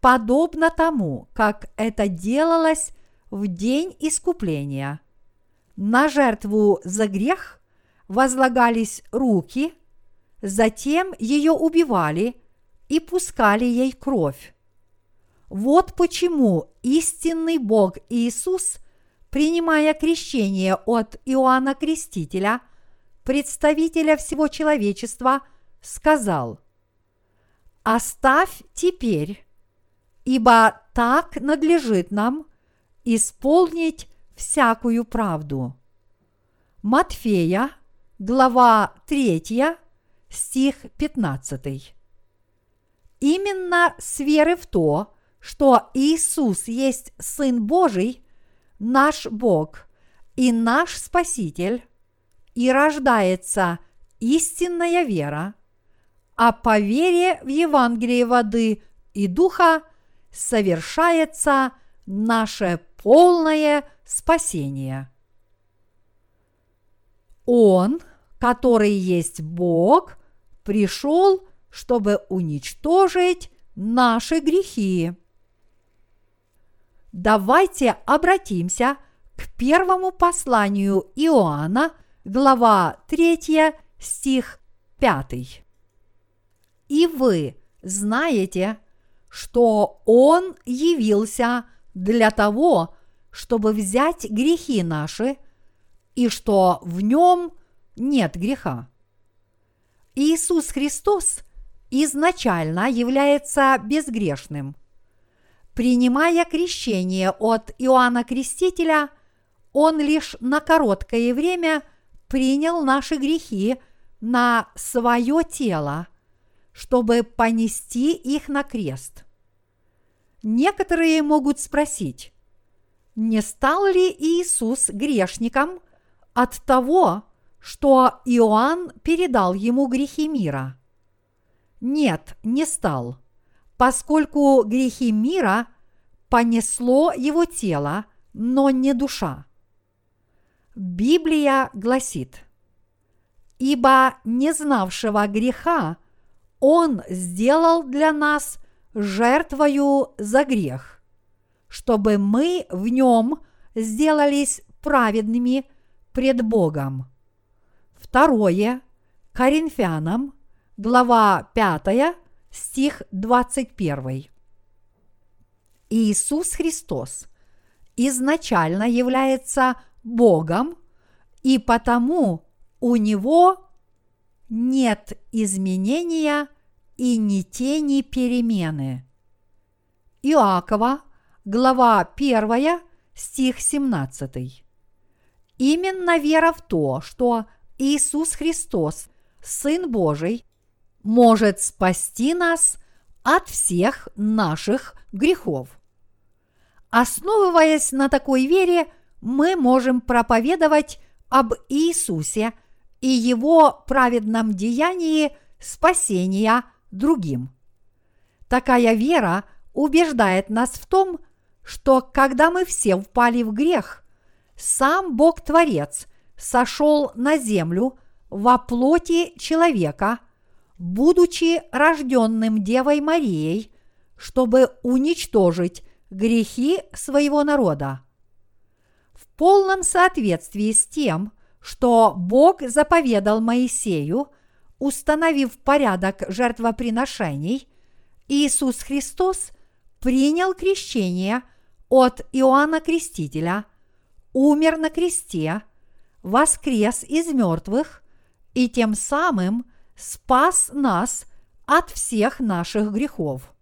подобно тому, как это делалось в день искупления. На жертву за грех возлагались руки, затем ее убивали и пускали ей кровь. Вот почему истинный Бог Иисус, принимая крещение от Иоанна Крестителя, представителя всего человечества, сказал, «Оставь теперь, ибо так надлежит нам исполнить всякую правду». Матфея, глава 3, стих 15. Именно с веры в то, что Иисус есть Сын Божий, наш Бог и наш Спаситель, и рождается истинная вера, а по вере в Евангелие воды и духа совершается наше полное спасение. Он который есть Бог, пришел, чтобы уничтожить наши грехи. Давайте обратимся к первому посланию Иоанна, глава 3, стих 5. И вы знаете, что Он явился для того, чтобы взять грехи наши, и что в нем нет греха. Иисус Христос изначально является безгрешным. Принимая крещение от Иоанна Крестителя, Он лишь на короткое время принял наши грехи на свое тело, чтобы понести их на крест. Некоторые могут спросить, не стал ли Иисус грешником от того, что Иоанн передал ему грехи мира? Нет, не стал, поскольку грехи мира понесло его тело, но не душа. Библия гласит, «Ибо не знавшего греха Он сделал для нас жертвою за грех, чтобы мы в нем сделались праведными пред Богом». Второе Коринфянам, глава 5, стих 21. Иисус Христос изначально является Богом, и потому у Него нет изменения и ни тени перемены. Иакова, глава 1, стих 17. Именно вера в то, что Иисус Христос, Сын Божий, может спасти нас от всех наших грехов. Основываясь на такой вере, мы можем проповедовать об Иисусе и Его праведном деянии спасения другим. Такая вера убеждает нас в том, что когда мы все впали в грех, сам Бог-творец сошел на землю во плоти человека, будучи рожденным Девой Марией, чтобы уничтожить грехи своего народа. Полном соответствии с тем, что Бог заповедал Моисею, установив порядок жертвоприношений, Иисус Христос принял крещение от Иоанна Крестителя, умер на кресте, воскрес из мертвых и тем самым спас нас от всех наших грехов.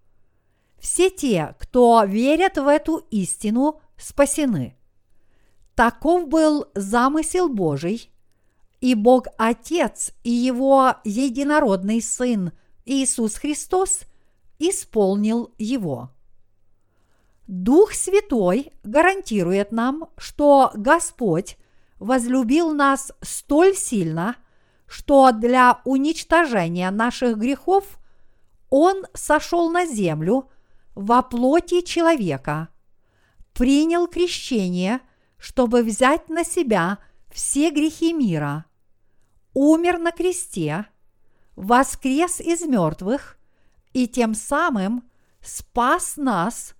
Все те, кто верят в эту истину, спасены. Таков был замысел Божий, и Бог Отец и Его единородный Сын Иисус Христос исполнил его. Дух Святой гарантирует нам, что Господь возлюбил нас столь сильно, что для уничтожения наших грехов Он сошел на землю во плоти человека, принял крещение, чтобы взять на себя все грехи мира, умер на кресте, воскрес из мертвых и тем самым спас нас,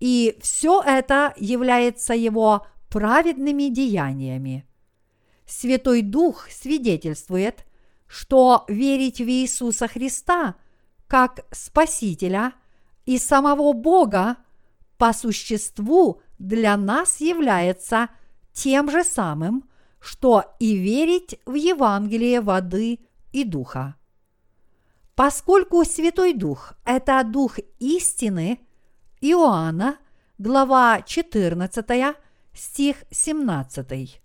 и все это является его праведными деяниями. Святой Дух свидетельствует, что верить в Иисуса Христа как Спасителя – и самого Бога по существу для нас является тем же самым, что и верить в Евангелие воды и духа. Поскольку Святой Дух – это Дух истины, Иоанна, глава 14, стих 17.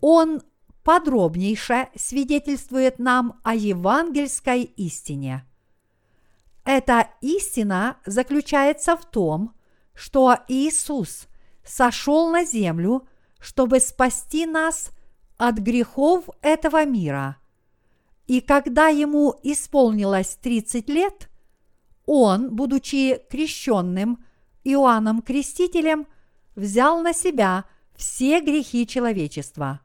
Он подробнейше свидетельствует нам о евангельской истине – эта истина заключается в том, что Иисус сошел на землю, чтобы спасти нас от грехов этого мира. И когда ему исполнилось 30 лет, он, будучи крещенным Иоанном Крестителем, взял на себя все грехи человечества.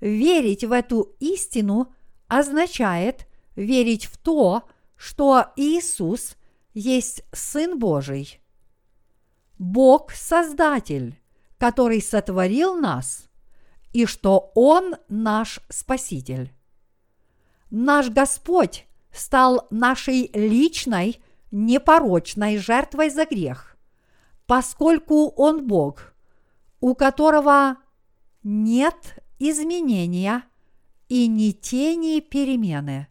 Верить в эту истину означает верить в то, что Иисус есть Сын Божий. Бог – Создатель, который сотворил нас, и что Он наш Спаситель. Наш Господь стал нашей личной, непорочной жертвой за грех, поскольку Он Бог, у которого нет изменения и ни тени перемены.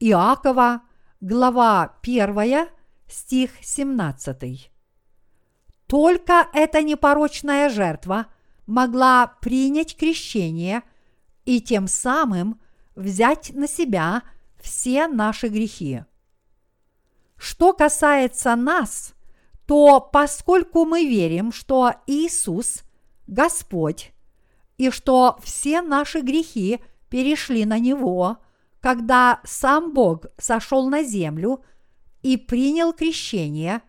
Иакова, глава 1, стих 17. Только эта непорочная жертва могла принять крещение и тем самым взять на себя все наши грехи. Что касается нас, то поскольку мы верим, что Иисус – Господь, и что все наши грехи перешли на Него, когда сам Бог сошел на землю и принял крещение,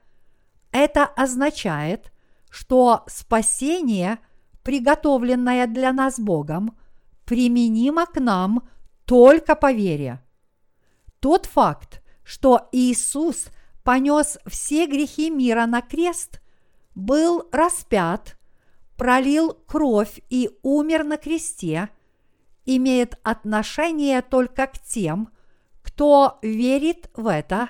это означает, что спасение, приготовленное для нас Богом, применимо к нам только по вере. Тот факт, что Иисус понес все грехи мира на крест, был распят, пролил кровь и умер на кресте – имеет отношение только к тем, кто верит в это,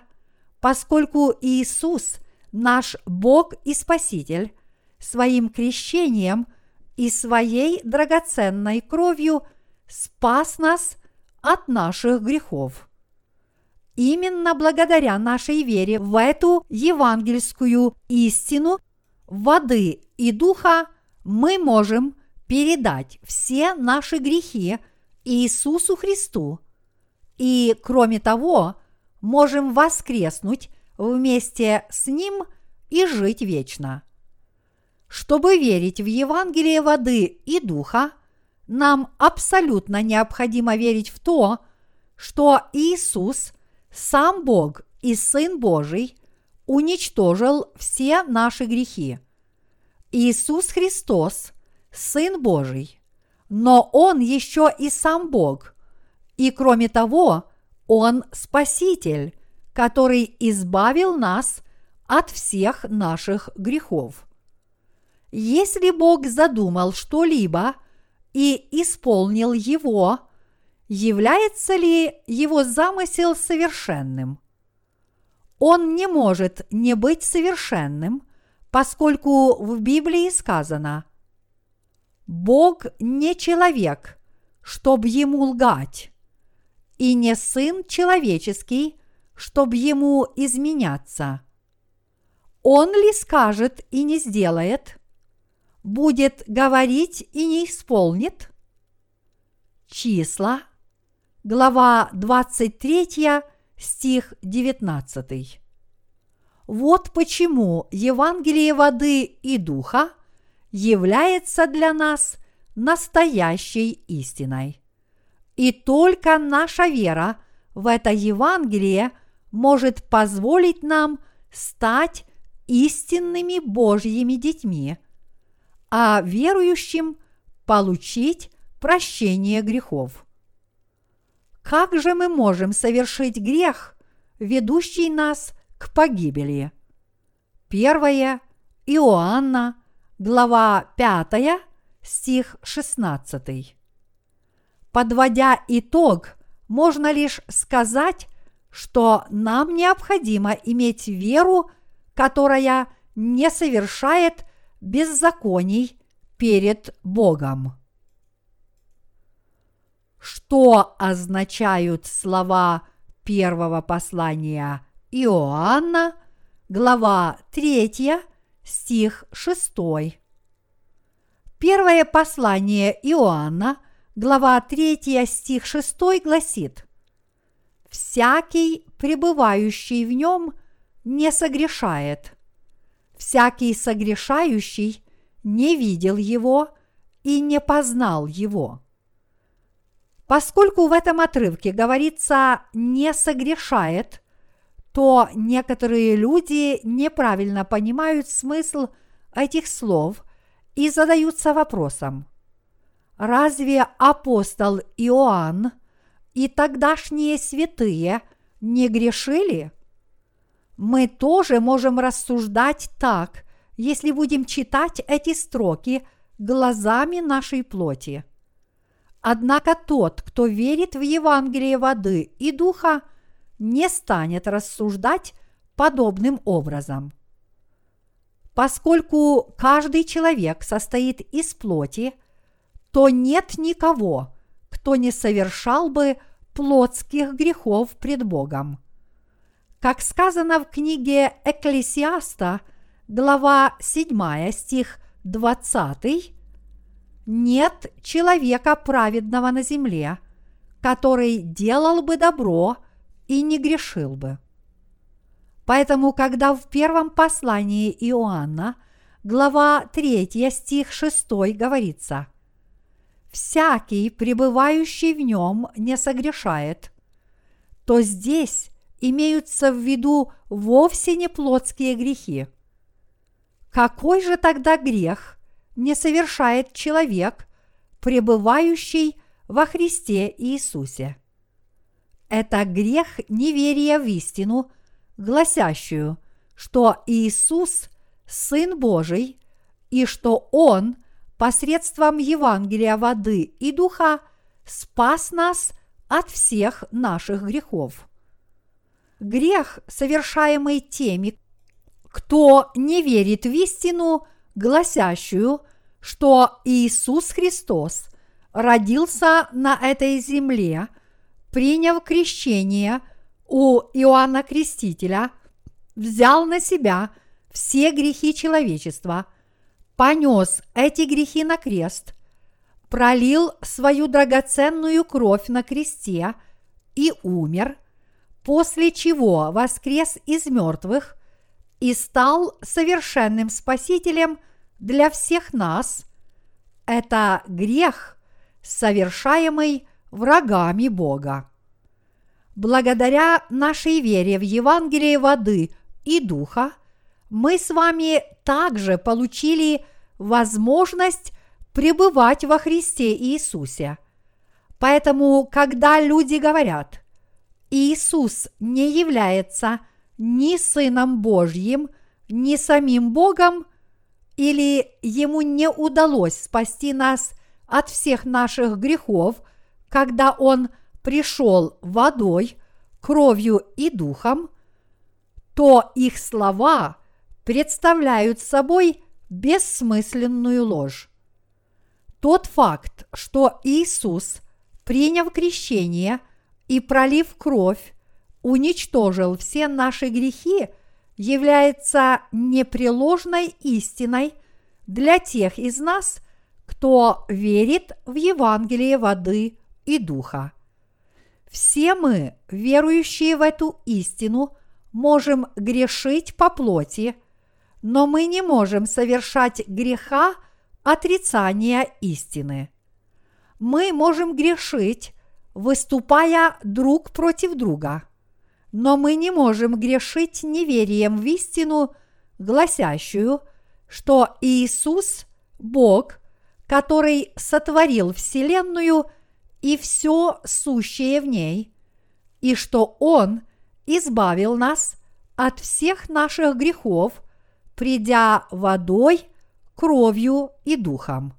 поскольку Иисус, наш Бог и Спаситель, своим крещением и своей драгоценной кровью спас нас от наших грехов. Именно благодаря нашей вере в эту евангельскую истину воды и духа мы можем передать все наши грехи Иисусу Христу. И, кроме того, можем воскреснуть вместе с Ним и жить вечно. Чтобы верить в Евангелие воды и духа, нам абсолютно необходимо верить в то, что Иисус, сам Бог и Сын Божий, уничтожил все наши грехи. Иисус Христос – Сын Божий, но Он еще и сам Бог. И кроме того, Он Спаситель, который избавил нас от всех наших грехов. Если Бог задумал что-либо и исполнил его, является ли его замысел совершенным? Он не может не быть совершенным, поскольку в Библии сказано «Бог не человек, чтобы ему лгать, и не сын человеческий, чтобы ему изменяться. Он ли скажет и не сделает? Будет говорить и не исполнит? Числа, глава 23, стих 19. Вот почему Евангелие воды и духа является для нас настоящей истиной. И только наша вера в это Евангелие может позволить нам стать истинными Божьими детьми, а верующим получить прощение грехов. Как же мы можем совершить грех, ведущий нас к погибели? Первое Иоанна, глава 5, стих 16. Подводя итог, можно лишь сказать, что нам необходимо иметь веру, которая не совершает беззаконий перед Богом. Что означают слова первого послания Иоанна, глава 3, стих 6? Первое послание Иоанна, глава 3, стих 6 гласит «Всякий, пребывающий в нем, не согрешает. Всякий согрешающий не видел его и не познал его». Поскольку в этом отрывке говорится «не согрешает», то некоторые люди неправильно понимают смысл этих слов и задаются вопросом – Разве апостол Иоанн и тогдашние святые не грешили? Мы тоже можем рассуждать так, если будем читать эти строки глазами нашей плоти. Однако тот, кто верит в Евангелие воды и духа, не станет рассуждать подобным образом. Поскольку каждый человек состоит из плоти – то нет никого, кто не совершал бы плотских грехов пред Богом. Как сказано в книге Экклесиаста, глава 7, стих 20, нет человека праведного на земле, который делал бы добро и не грешил бы. Поэтому, когда в первом послании Иоанна, глава 3, стих 6 говорится – всякий, пребывающий в нем, не согрешает, то здесь имеются в виду вовсе не плотские грехи. Какой же тогда грех не совершает человек, пребывающий во Христе Иисусе? Это грех неверия в истину, гласящую, что Иисус – Сын Божий, и что Он посредством Евангелия воды и духа спас нас от всех наших грехов. грех, совершаемый теми, кто не верит в истину, гласящую, что Иисус Христос родился на этой земле, приняв крещение у Иоанна Крестителя, взял на себя все грехи человечества, понес эти грехи на крест, пролил свою драгоценную кровь на кресте и умер, после чего воскрес из мертвых и стал совершенным Спасителем для всех нас, это грех, совершаемый врагами Бога. Благодаря нашей вере в Евангелие воды и духа, мы с вами также получили возможность пребывать во Христе Иисусе. Поэтому, когда люди говорят, Иисус не является ни Сыном Божьим, ни самим Богом, или Ему не удалось спасти нас от всех наших грехов, когда Он пришел водой, кровью и духом, то их слова представляют собой бессмысленную ложь. Тот факт, что Иисус, приняв крещение и пролив кровь, уничтожил все наши грехи, является непреложной истиной для тех из нас, кто верит в Евангелие воды и духа. Все мы, верующие в эту истину, можем грешить по плоти, но мы не можем совершать греха – отрицания истины. Мы можем грешить, выступая друг против друга, но мы не можем грешить неверием в истину, гласящую, что Иисус – Бог, который сотворил Вселенную и все сущее в ней, и что Он избавил нас от всех наших грехов, придя водой – кровью и духом.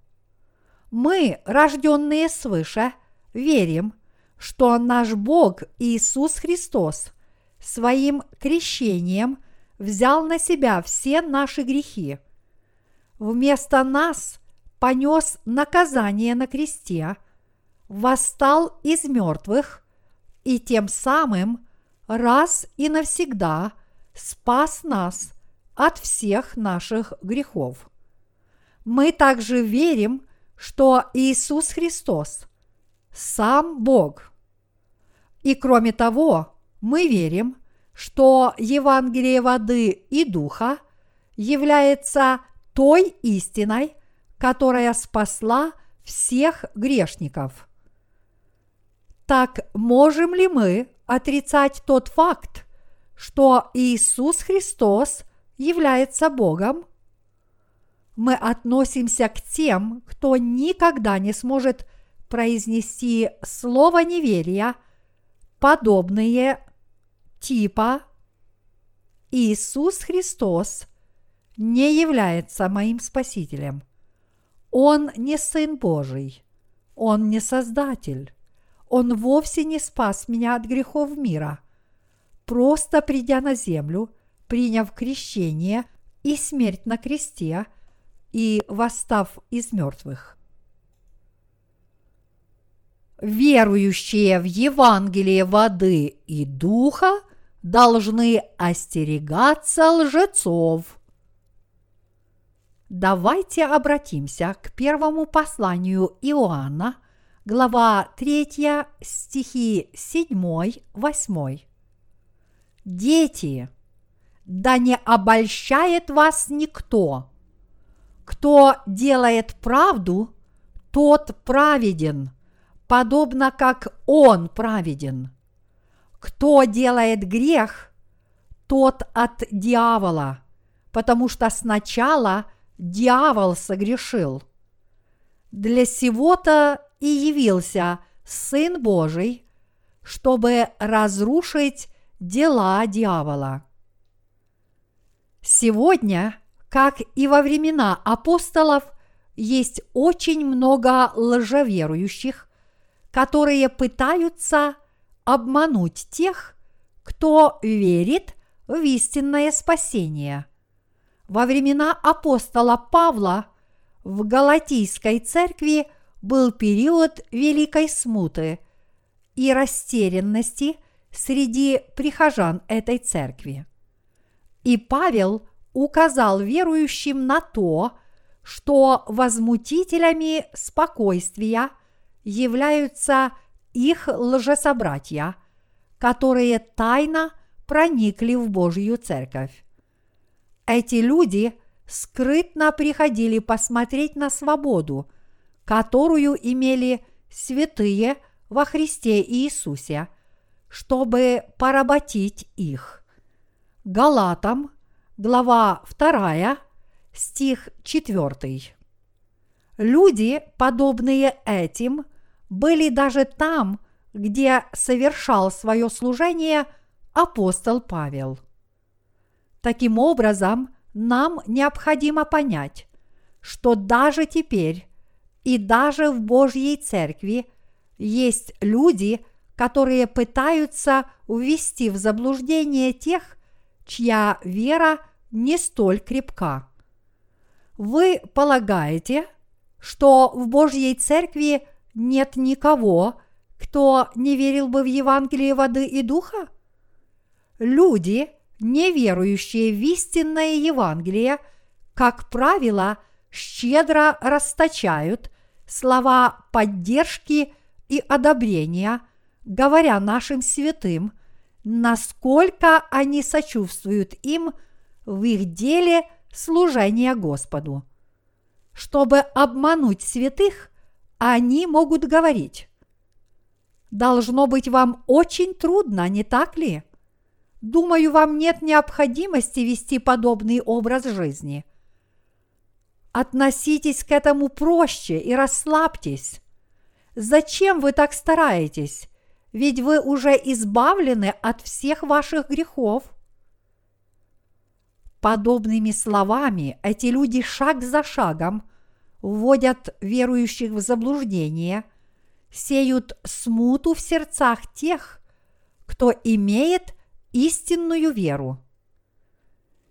Мы, рожденные свыше, верим, что наш Бог Иисус Христос своим крещением взял на себя все наши грехи. Вместо нас понес наказание на кресте, восстал из мертвых и тем самым раз и навсегда спас нас от всех наших грехов мы также верим, что Иисус Христос – сам Бог. И кроме того, мы верим, что Евангелие воды и духа является той истиной, которая спасла всех грешников. Так можем ли мы отрицать тот факт, что Иисус Христос является Богом? мы относимся к тем, кто никогда не сможет произнести слово неверия, подобные типа Иисус Христос не является моим Спасителем. Он не Сын Божий, Он не Создатель, Он вовсе не спас меня от грехов мира. Просто придя на землю, приняв крещение и смерть на кресте – и восстав из мертвых. Верующие в Евангелие воды и духа должны остерегаться лжецов. Давайте обратимся к первому посланию Иоанна, глава 3, стихи 7-8. Дети, да не обольщает вас никто – кто делает правду, тот праведен, подобно как он праведен. Кто делает грех, тот от дьявола, потому что сначала дьявол согрешил. Для сего-то и явился Сын Божий, чтобы разрушить дела дьявола. Сегодня – как и во времена апостолов, есть очень много лжеверующих, которые пытаются обмануть тех, кто верит в истинное спасение. Во времена апостола Павла в Галатийской церкви был период великой смуты и растерянности среди прихожан этой церкви. И Павел указал верующим на то, что возмутителями спокойствия являются их лжесобратья, которые тайно проникли в Божью церковь. Эти люди скрытно приходили посмотреть на свободу, которую имели святые во Христе Иисусе, чтобы поработить их. Галатам, глава 2, стих 4. Люди, подобные этим, были даже там, где совершал свое служение апостол Павел. Таким образом, нам необходимо понять, что даже теперь и даже в Божьей Церкви есть люди, которые пытаются ввести в заблуждение тех, чья вера не столь крепка. Вы полагаете, что в Божьей Церкви нет никого, кто не верил бы в Евангелие воды и духа? Люди, не верующие в истинное Евангелие, как правило, щедро расточают слова поддержки и одобрения, говоря нашим святым, насколько они сочувствуют им в их деле служения Господу. Чтобы обмануть святых, они могут говорить. Должно быть вам очень трудно, не так ли? Думаю, вам нет необходимости вести подобный образ жизни. Относитесь к этому проще и расслабьтесь. Зачем вы так стараетесь? Ведь вы уже избавлены от всех ваших грехов. Подобными словами эти люди шаг за шагом вводят верующих в заблуждение, сеют смуту в сердцах тех, кто имеет истинную веру.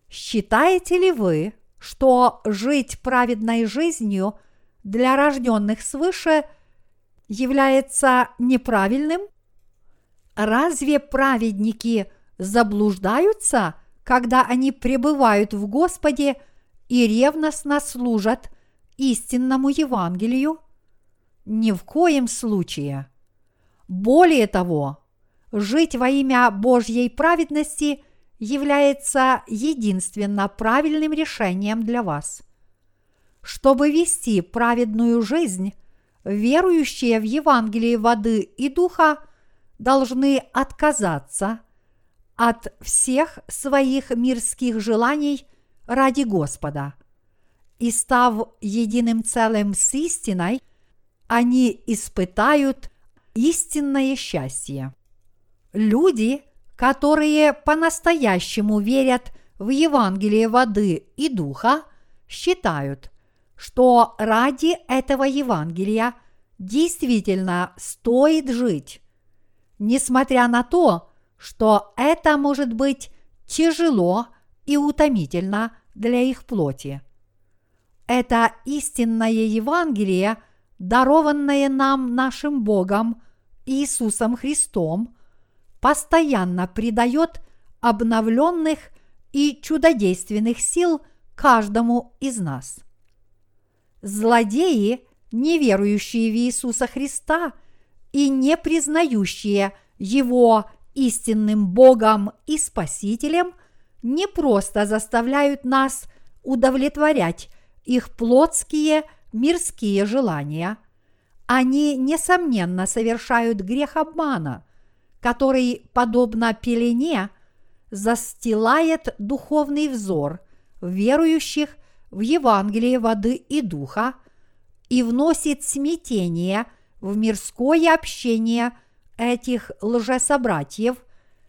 Считаете ли вы, что жить праведной жизнью для рожденных свыше является неправильным? Разве праведники заблуждаются, когда они пребывают в Господе и ревностно служат истинному Евангелию? Ни в коем случае. Более того, жить во имя Божьей праведности является единственно правильным решением для вас. Чтобы вести праведную жизнь, верующие в Евангелие воды и духа должны отказаться от всех своих мирских желаний ради Господа. И став единым целым с истиной, они испытают истинное счастье. Люди, которые по-настоящему верят в Евангелие воды и духа, считают, что ради этого Евангелия действительно стоит жить, несмотря на то, что это может быть тяжело и утомительно для их плоти. Это истинное Евангелие, дарованное нам нашим Богом Иисусом Христом, постоянно придает обновленных и чудодейственных сил каждому из нас. Злодеи, не верующие в Иисуса Христа и не признающие Его истинным Богом и Спасителем, не просто заставляют нас удовлетворять их плотские мирские желания, они, несомненно, совершают грех обмана – который, подобно пелене, застилает духовный взор верующих в Евангелие воды и духа и вносит смятение в мирское общение этих лжесобратьев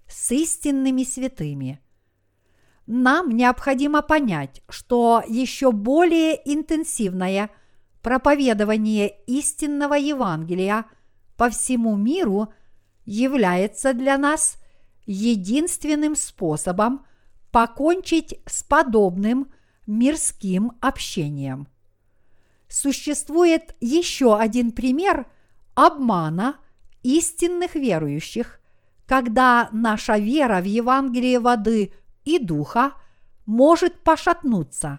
с истинными святыми. Нам необходимо понять, что еще более интенсивное проповедование истинного Евангелия по всему миру – является для нас единственным способом покончить с подобным мирским общением. Существует еще один пример обмана истинных верующих, когда наша вера в Евангелие воды и духа может пошатнуться.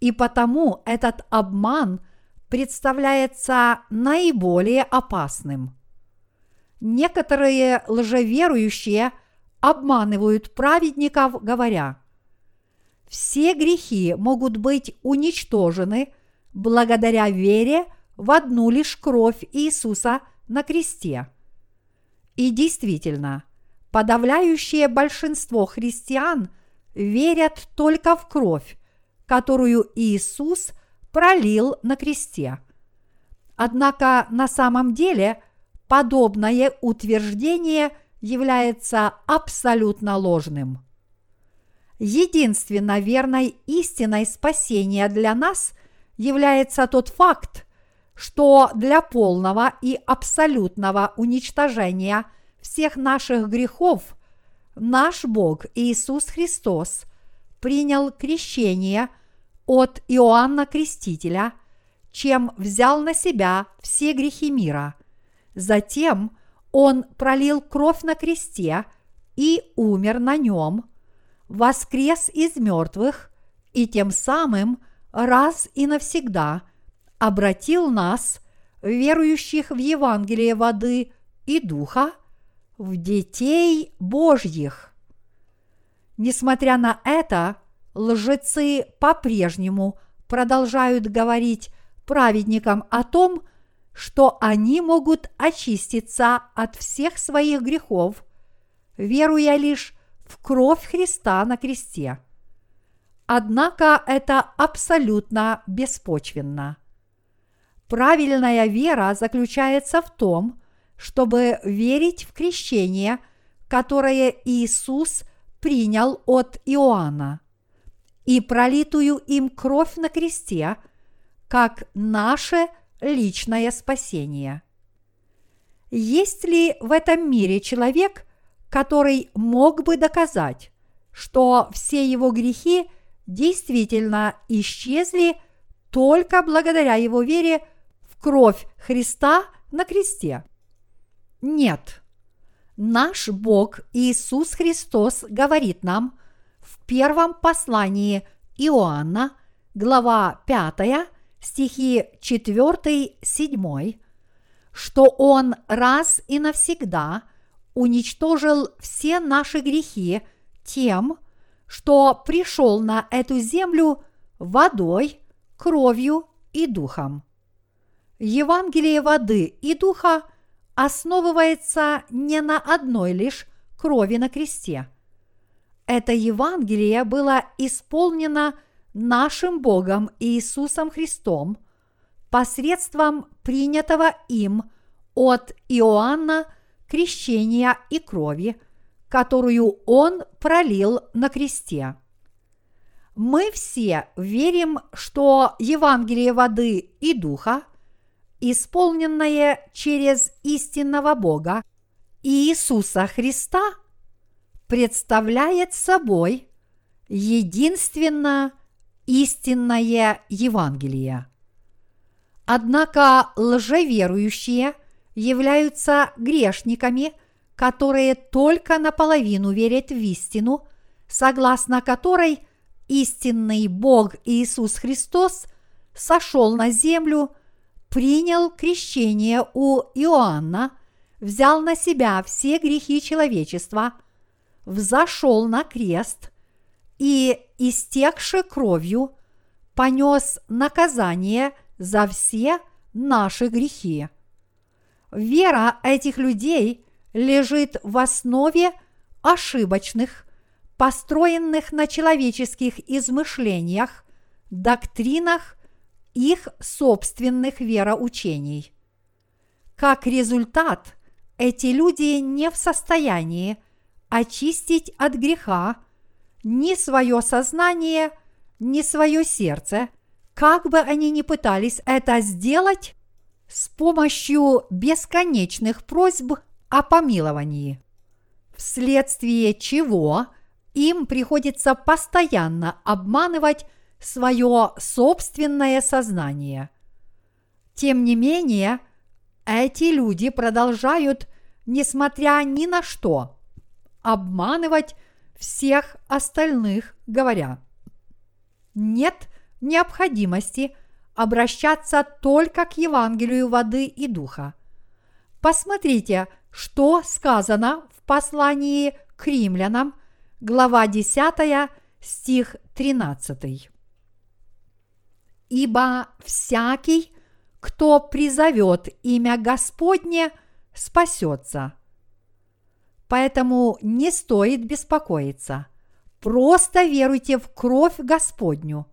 И потому этот обман представляется наиболее опасным. Некоторые лжеверующие обманывают праведников, говоря, все грехи могут быть уничтожены благодаря вере в одну лишь кровь Иисуса на кресте. И действительно, подавляющее большинство христиан верят только в кровь, которую Иисус пролил на кресте. Однако на самом деле подобное утверждение является абсолютно ложным. Единственно верной истиной спасения для нас является тот факт, что для полного и абсолютного уничтожения всех наших грехов наш Бог Иисус Христос принял крещение от Иоанна Крестителя, чем взял на себя все грехи мира. Затем Он пролил кровь на кресте и умер на нем, воскрес из мертвых и тем самым раз и навсегда обратил нас, верующих в Евангелие воды и духа, в детей Божьих. Несмотря на это, лжецы по-прежнему продолжают говорить праведникам о том, что они могут очиститься от всех своих грехов, веруя лишь в кровь Христа на кресте. Однако это абсолютно беспочвенно. Правильная вера заключается в том, чтобы верить в крещение, которое Иисус принял от Иоанна, и пролитую им кровь на кресте, как наше личное спасение. Есть ли в этом мире человек, который мог бы доказать, что все его грехи действительно исчезли только благодаря его вере кровь Христа на кресте? Нет. Наш Бог Иисус Христос говорит нам в первом послании Иоанна, глава 5, стихи 4-7, что Он раз и навсегда уничтожил все наши грехи тем, что пришел на эту землю водой, кровью и духом. Евангелие воды и духа – основывается не на одной лишь крови на кресте. Это Евангелие было исполнено нашим Богом Иисусом Христом посредством принятого им от Иоанна крещения и крови, которую он пролил на кресте. Мы все верим, что Евангелие воды и духа – исполненное через истинного Бога Иисуса Христа, представляет собой единственно истинное Евангелие. Однако лжеверующие являются грешниками, которые только наполовину верят в истину, согласно которой истинный Бог Иисус Христос сошел на землю принял крещение у Иоанна, взял на себя все грехи человечества, взошел на крест и, истекши кровью, понес наказание за все наши грехи. Вера этих людей лежит в основе ошибочных, построенных на человеческих измышлениях, доктринах их собственных вероучений. Как результат, эти люди не в состоянии очистить от греха ни свое сознание, ни свое сердце, как бы они ни пытались это сделать с помощью бесконечных просьб о помиловании. вследствие чего им приходится постоянно обманывать свое собственное сознание. Тем не менее, эти люди продолжают, несмотря ни на что, обманывать всех остальных, говоря, нет необходимости обращаться только к Евангелию воды и духа. Посмотрите, что сказано в послании к римлянам, глава 10, стих 13. Ибо всякий, кто призовет имя Господне, спасется. Поэтому не стоит беспокоиться. Просто веруйте в кровь Господню,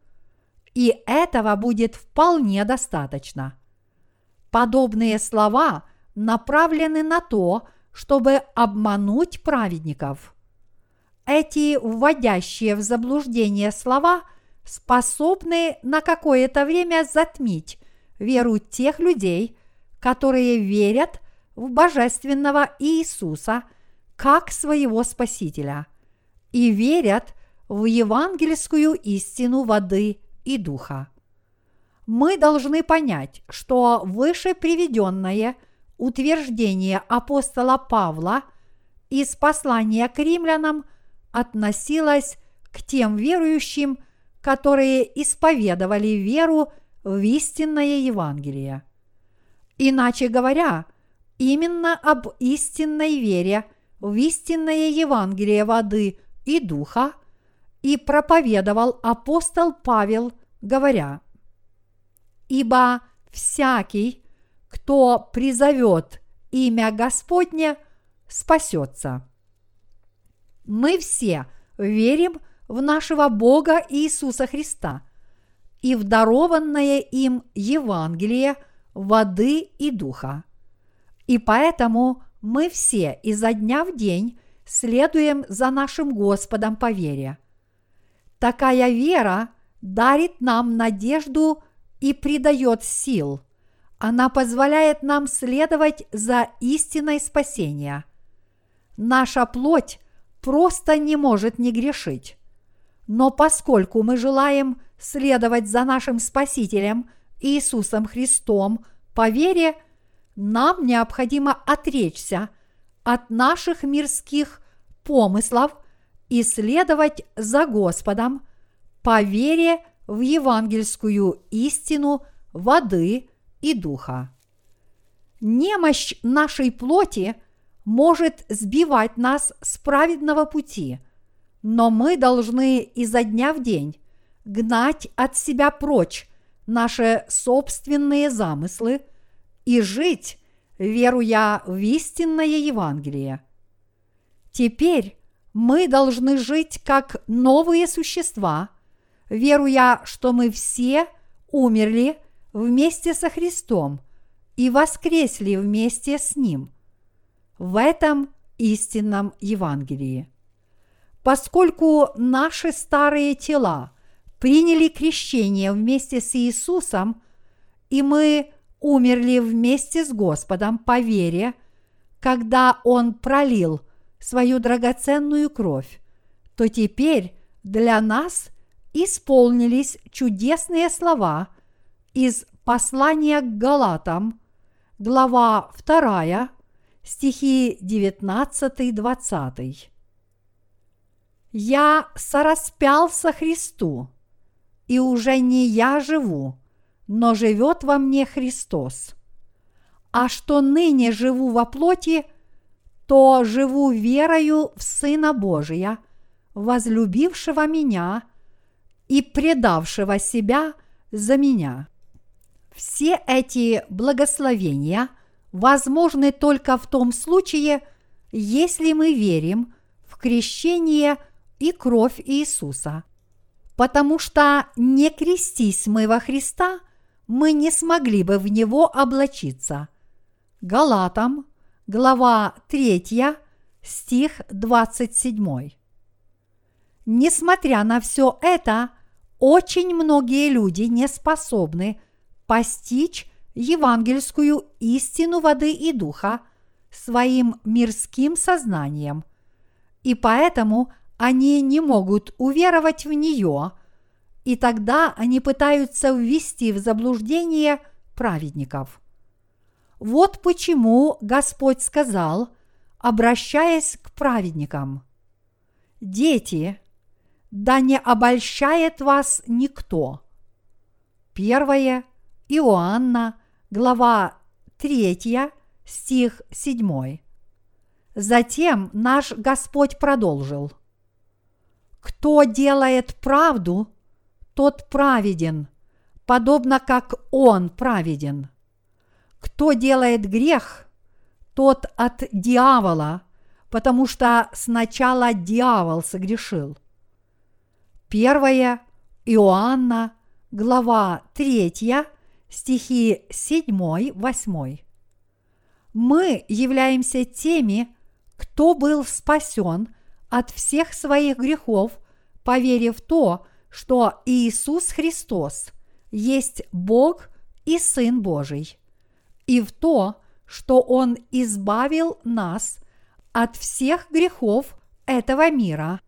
и этого будет вполне достаточно. Подобные слова направлены на то, чтобы обмануть праведников. Эти вводящие в заблуждение слова способны на какое-то время затмить веру тех людей, которые верят в божественного Иисуса как своего Спасителя и верят в евангельскую истину воды и духа. Мы должны понять, что выше приведенное утверждение апостола Павла из послания к римлянам относилось к тем верующим, которые исповедовали веру в истинное Евангелие. Иначе говоря, именно об истинной вере в истинное Евангелие воды и духа и проповедовал апостол Павел, говоря, «Ибо всякий, кто призовет имя Господне, спасется». Мы все верим в нашего Бога Иисуса Христа – и в дарованное им Евангелие воды и духа. И поэтому мы все изо дня в день следуем за нашим Господом по вере. Такая вера дарит нам надежду и придает сил. Она позволяет нам следовать за истиной спасения. Наша плоть просто не может не грешить. Но поскольку мы желаем следовать за нашим Спасителем Иисусом Христом по вере, нам необходимо отречься от наших мирских помыслов и следовать за Господом по вере в евангельскую истину воды и духа. Немощь нашей плоти может сбивать нас с праведного пути, но мы должны изо дня в день гнать от себя прочь наши собственные замыслы и жить, веруя в истинное Евангелие. Теперь мы должны жить как новые существа, веруя, что мы все умерли вместе со Христом и воскресли вместе с Ним. В этом истинном Евангелии. Поскольку наши старые тела приняли крещение вместе с Иисусом, и мы умерли вместе с Господом по вере, когда Он пролил свою драгоценную кровь, то теперь для нас исполнились чудесные слова из послания к Галатам, глава 2, стихи 19-20. «Я сораспялся Христу, и уже не я живу, но живет во мне Христос. А что ныне живу во плоти, то живу верою в Сына Божия, возлюбившего меня и предавшего себя за меня. Все эти благословения возможны только в том случае, если мы верим в крещение и кровь Иисуса – потому что не крестись мы во Христа, мы не смогли бы в Него облачиться. Галатам, глава 3, стих 27. Несмотря на все это, очень многие люди не способны постичь евангельскую истину воды и духа своим мирским сознанием, и поэтому они не могут уверовать в нее, и тогда они пытаются ввести в заблуждение праведников. Вот почему Господь сказал, обращаясь к праведникам, «Дети, да не обольщает вас никто». Первое Иоанна, глава 3, стих 7. Затем наш Господь продолжил. Кто делает правду, тот праведен, подобно как Он праведен. Кто делает грех, тот от дьявола, потому что сначала дьявол согрешил. Первое Иоанна, глава 3, стихи 7-8. Мы являемся теми, кто был спасен от всех своих грехов, поверив в то, что Иисус Христос есть Бог и Сын Божий, и в то, что Он избавил нас от всех грехов этого мира,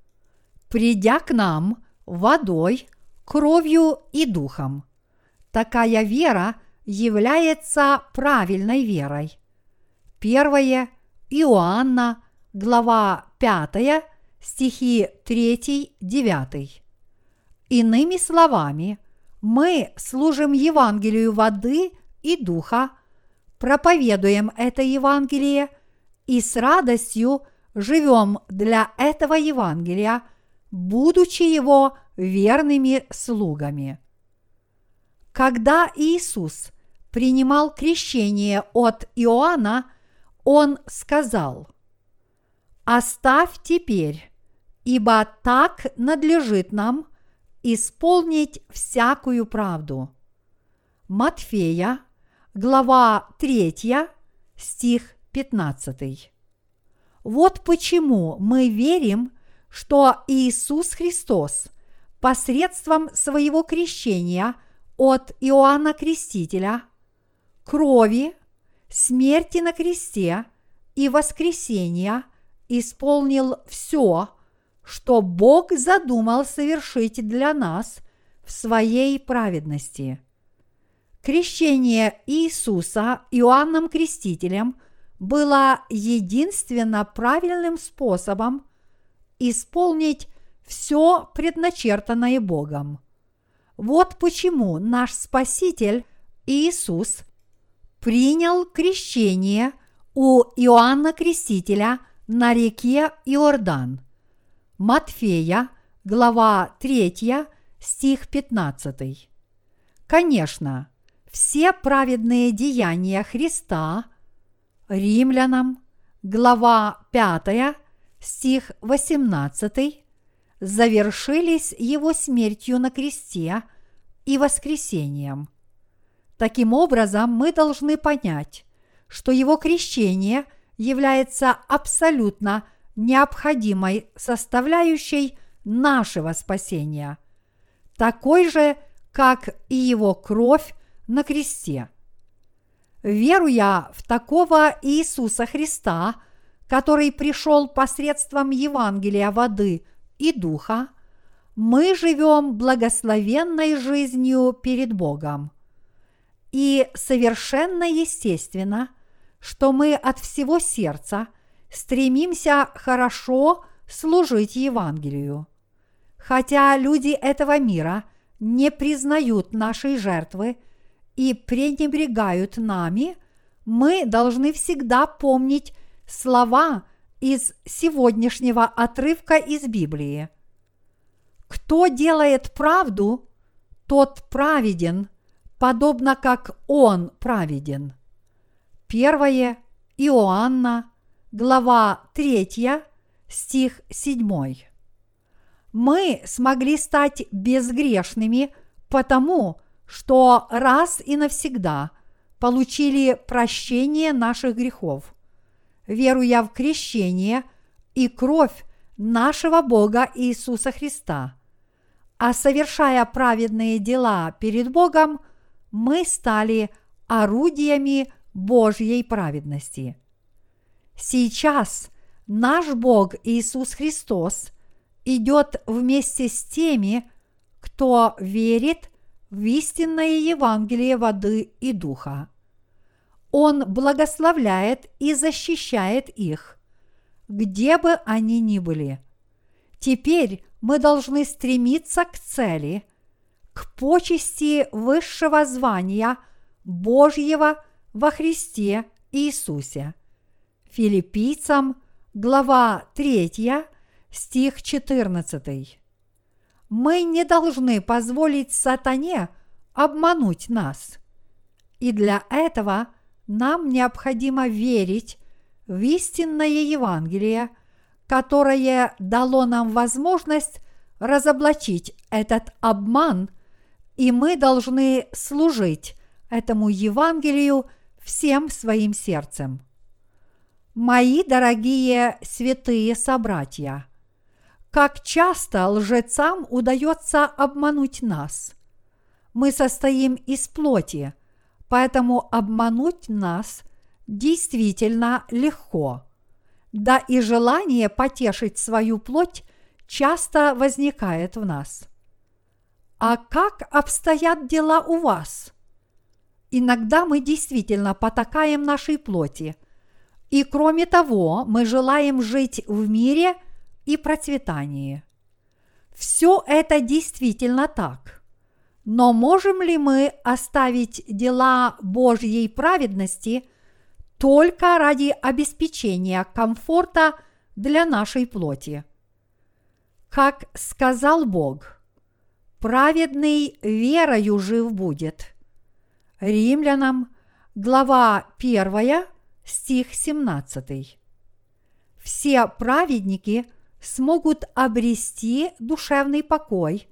придя к нам водой, кровью и духом. Такая вера является правильной верой. Первое Иоанна, глава 5, стихи 3-9. Иными словами, мы служим Евангелию воды и духа, проповедуем это Евангелие и с радостью живем для этого Евангелия, будучи его верными слугами. Когда Иисус принимал крещение от Иоанна, он сказал, «Оставь теперь, ибо так надлежит нам исполнить всякую правду». Матфея, глава 3, стих 15. Вот почему мы верим, что Иисус Христос посредством своего крещения от Иоанна Крестителя, крови, смерти на кресте и воскресения исполнил все, что Бог задумал совершить для нас в своей праведности. Крещение Иисуса Иоанном Крестителем было единственно правильным способом исполнить все предначертанное Богом. Вот почему наш Спаситель Иисус принял крещение у Иоанна Крестителя на реке Иордан. Матфея, глава 3, стих 15. Конечно, все праведные деяния Христа римлянам, глава 5, стих 18, завершились его смертью на кресте и воскресением – Таким образом, мы должны понять, что его крещение является абсолютно необходимой составляющей нашего спасения, такой же, как и его кровь на кресте. Веруя в такого Иисуса Христа, который пришел посредством Евангелия воды и духа, мы живем благословенной жизнью перед Богом – и совершенно естественно, что мы от всего сердца стремимся хорошо служить Евангелию. Хотя люди этого мира не признают нашей жертвы и пренебрегают нами, мы должны всегда помнить слова из сегодняшнего отрывка из Библии. Кто делает правду, тот праведен – подобно как Он праведен. Первое Иоанна, глава 3, стих 7. Мы смогли стать безгрешными потому, что раз и навсегда получили прощение наших грехов, веруя в крещение и кровь нашего Бога Иисуса Христа. А совершая праведные дела перед Богом – мы стали орудиями Божьей праведности. Сейчас наш Бог Иисус Христос идет вместе с теми, кто верит в истинное Евангелие воды и духа. Он благословляет и защищает их, где бы они ни были. Теперь мы должны стремиться к цели, к почести высшего звания Божьего во Христе Иисусе. Филиппийцам, глава 3, стих 14. Мы не должны позволить сатане обмануть нас. И для этого нам необходимо верить в истинное Евангелие, которое дало нам возможность разоблачить этот обман, и мы должны служить этому Евангелию всем своим сердцем. Мои дорогие святые собратья, как часто лжецам удается обмануть нас. Мы состоим из плоти, поэтому обмануть нас действительно легко. Да и желание потешить свою плоть часто возникает в нас. А как обстоят дела у вас? Иногда мы действительно потакаем нашей плоти. И кроме того, мы желаем жить в мире и процветании. Все это действительно так. Но можем ли мы оставить дела Божьей праведности только ради обеспечения комфорта для нашей плоти? Как сказал Бог, праведный верою жив будет – Римлянам, глава 1, стих 17. Все праведники смогут обрести душевный покой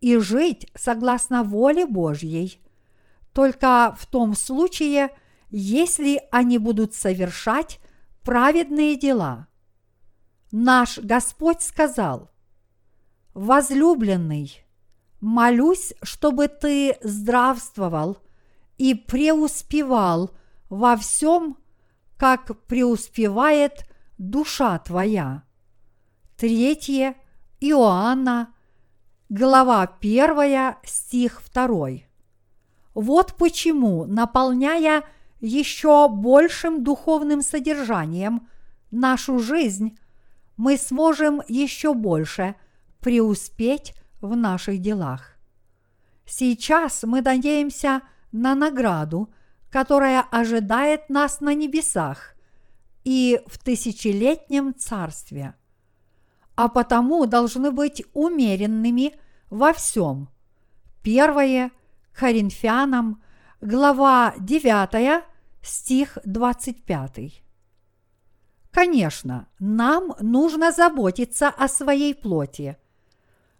и жить согласно воле Божьей, только в том случае, если они будут совершать праведные дела. Наш Господь сказал, «Возлюбленный, молюсь, чтобы ты здравствовал и преуспевал во всем, как преуспевает душа твоя. Третье Иоанна, глава 1, стих 2. Вот почему, наполняя еще большим духовным содержанием нашу жизнь, мы сможем еще больше преуспеть в наших делах. Сейчас мы надеемся – на награду, которая ожидает нас на небесах и в тысячелетнем царстве. А потому должны быть умеренными во всем. Первое Коринфянам, глава 9, стих 25. Конечно, нам нужно заботиться о своей плоти,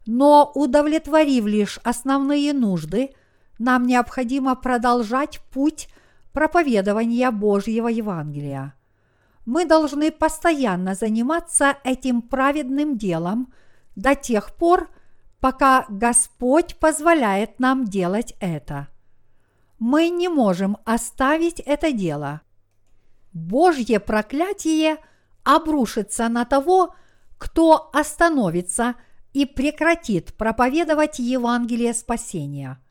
но удовлетворив лишь основные нужды – нам необходимо продолжать путь проповедования Божьего Евангелия. Мы должны постоянно заниматься этим праведным делом до тех пор, пока Господь позволяет нам делать это. Мы не можем оставить это дело. Божье проклятие обрушится на того, кто остановится и прекратит проповедовать Евангелие спасения –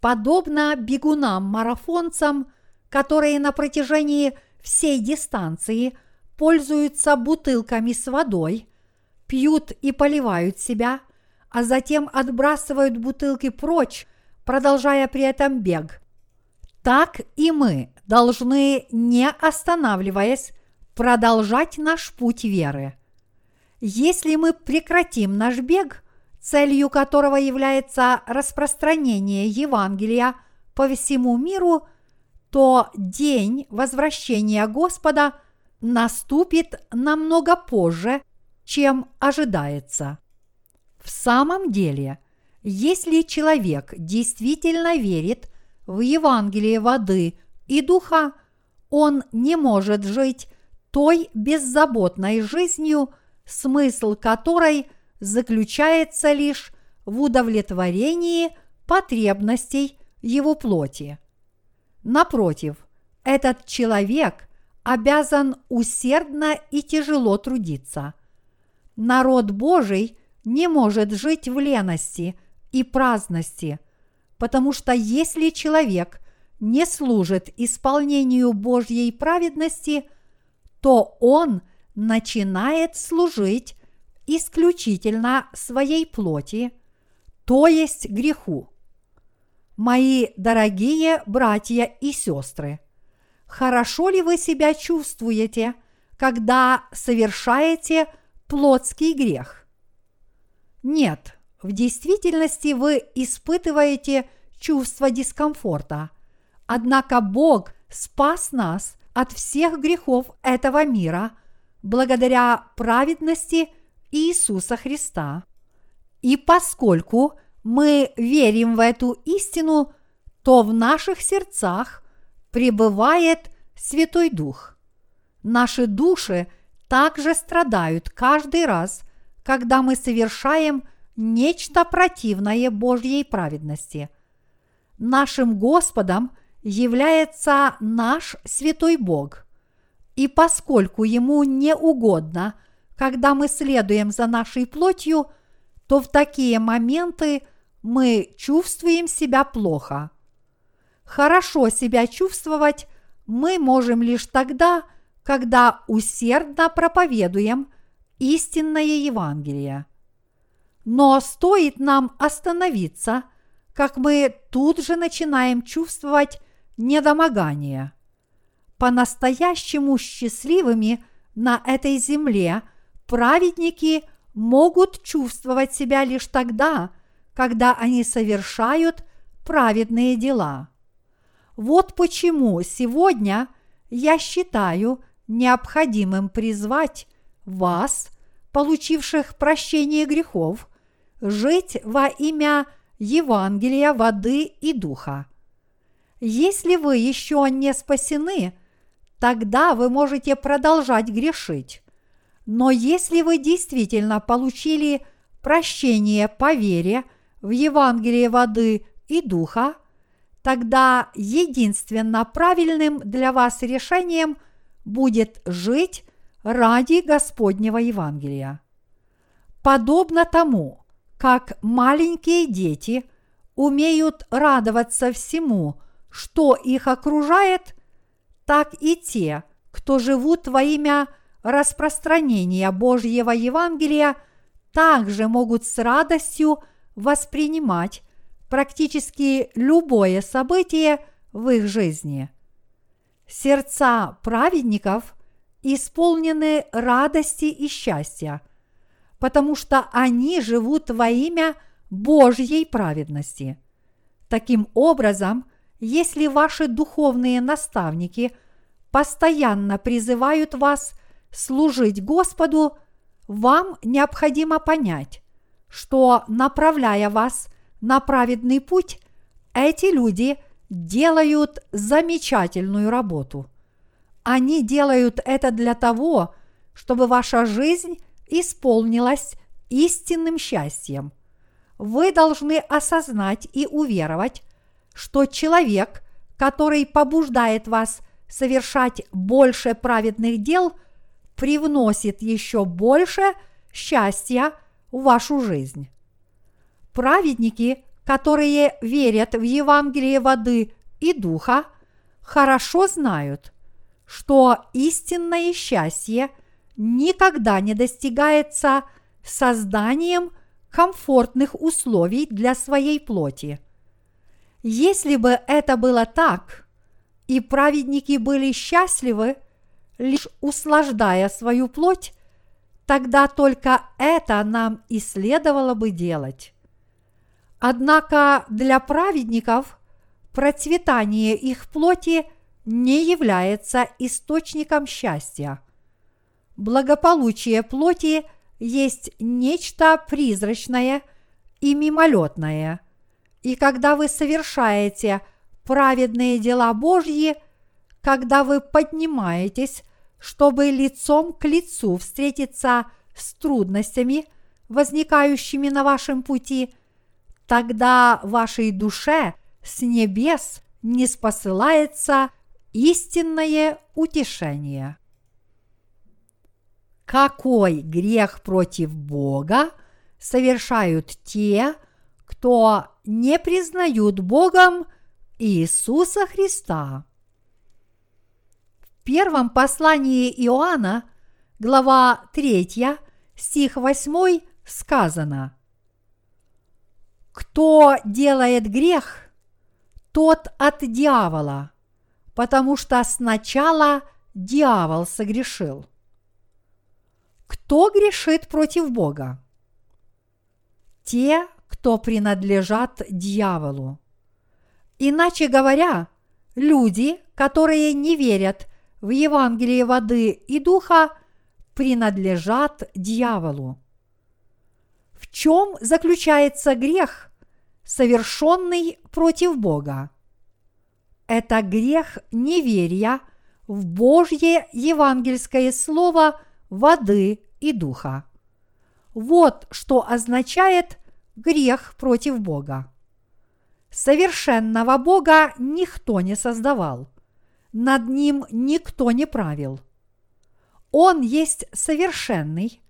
подобно бегунам-марафонцам, которые на протяжении всей дистанции пользуются бутылками с водой, пьют и поливают себя, а затем отбрасывают бутылки прочь, продолжая при этом бег. Так и мы должны, не останавливаясь, продолжать наш путь веры. Если мы прекратим наш бег – целью которого является распространение Евангелия по всему миру, то день возвращения Господа наступит намного позже, чем ожидается. В самом деле, если человек действительно верит в Евангелие воды и духа, он не может жить той беззаботной жизнью, смысл которой – заключается лишь в удовлетворении потребностей его плоти. Напротив, этот человек обязан усердно и тяжело трудиться. Народ Божий не может жить в лености и праздности, потому что если человек не служит исполнению Божьей праведности, то он начинает служить исключительно своей плоти, то есть греху. Мои дорогие братья и сестры, хорошо ли вы себя чувствуете, когда совершаете плотский грех? Нет, в действительности вы испытываете чувство дискомфорта. Однако Бог спас нас от всех грехов этого мира благодаря праведности Иисуса Христа. И поскольку мы верим в эту истину, то в наших сердцах пребывает Святой Дух. Наши души также страдают каждый раз, когда мы совершаем нечто противное Божьей праведности. Нашим Господом является наш Святой Бог. И поскольку Ему не угодно, когда мы следуем за нашей плотью – то в такие моменты мы чувствуем себя плохо. Хорошо себя чувствовать мы можем лишь тогда, когда усердно проповедуем истинное Евангелие. Но стоит нам остановиться, как мы тут же начинаем чувствовать недомогание. По-настоящему счастливыми на этой земле праведники – могут чувствовать себя лишь тогда, когда они совершают праведные дела. Вот почему сегодня я считаю необходимым призвать вас, получивших прощение грехов, жить во имя Евангелия воды и духа. Если вы еще не спасены, тогда вы можете продолжать грешить. Но если вы действительно получили прощение по вере в Евангелие воды и духа, тогда единственно правильным для вас решением будет жить ради Господнего Евангелия. Подобно тому, как маленькие дети умеют радоваться всему, что их окружает, так и те, кто живут во имя распространения Божьего Евангелия также могут с радостью воспринимать практически любое событие в их жизни. Сердца праведников исполнены радости и счастья, потому что они живут во имя Божьей праведности. Таким образом, если ваши духовные наставники постоянно призывают вас служить Господу, вам необходимо понять, что, направляя вас на праведный путь, эти люди делают замечательную работу. Они делают это для того, чтобы ваша жизнь исполнилась истинным счастьем. Вы должны осознать и уверовать, что человек, который побуждает вас совершать больше праведных дел – привносит еще больше счастья в вашу жизнь. Праведники, которые верят в Евангелие воды и духа, хорошо знают, что истинное счастье никогда не достигается созданием комфортных условий для своей плоти. Если бы это было так, и праведники были счастливы – лишь услаждая свою плоть, тогда только это нам и следовало бы делать. Однако для праведников процветание их плоти не является источником счастья. Благополучие плоти есть нечто призрачное и мимолетное, и когда вы совершаете праведные дела Божьи, когда вы поднимаетесь чтобы лицом к лицу встретиться с трудностями, возникающими на вашем пути, тогда вашей душе с небес не спосылается истинное утешение. Какой грех против Бога совершают те, кто не признают Богом Иисуса Христа? Первом послании Иоанна, глава 3, стих 8 сказано «Кто делает грех, тот от дьявола, потому что сначала дьявол согрешил». Кто грешит против Бога? Те, кто принадлежат дьяволу. Иначе говоря, люди, которые не верят в Евангелие воды и духа, принадлежат дьяволу. В чем заключается грех, совершенный против Бога? Это грех неверия в Божье евангельское слово воды и духа. Вот что означает грех против Бога. Совершенного Бога никто не создавал, над ним никто не правил – он есть совершенный,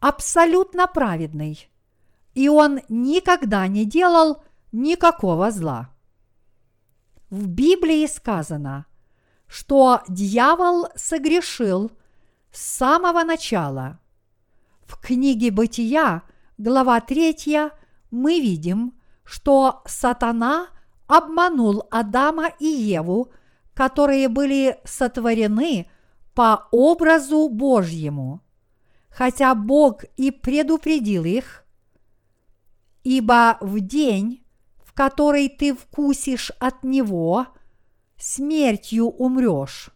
абсолютно праведный, и он никогда не делал никакого зла. В Библии сказано, что дьявол согрешил с самого начала. В книге Бытия, глава 3, мы видим, что сатана обманул Адама и Еву, которые были сотворены – по образу Божьему, хотя Бог и предупредил их, ибо в день, в который ты вкусишь от Него, смертью умрешь.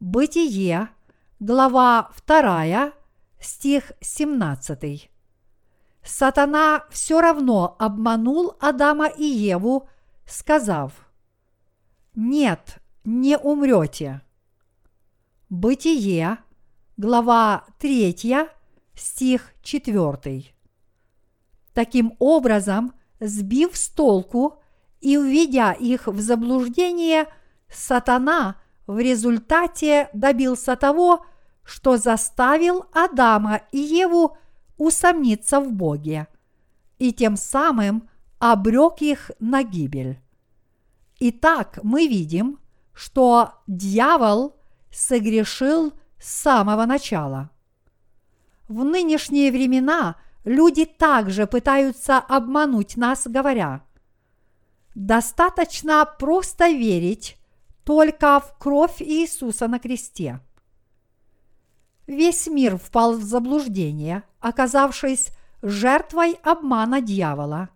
Бытие, глава 2, стих 17. Сатана все равно обманул Адама и Еву, сказав, «Нет, не умрете». Бытие, глава 3, стих 4. Таким образом, сбив с толку и уведя их в заблуждение, сатана в результате добился того, что заставил Адама и Еву усомниться в Боге и тем самым обрек их на гибель. Итак, мы видим, что дьявол – согрешил с самого начала. В нынешние времена люди также пытаются обмануть нас, говоря, достаточно просто верить только в кровь Иисуса на кресте. Весь мир впал в заблуждение, оказавшись жертвой обмана дьявола,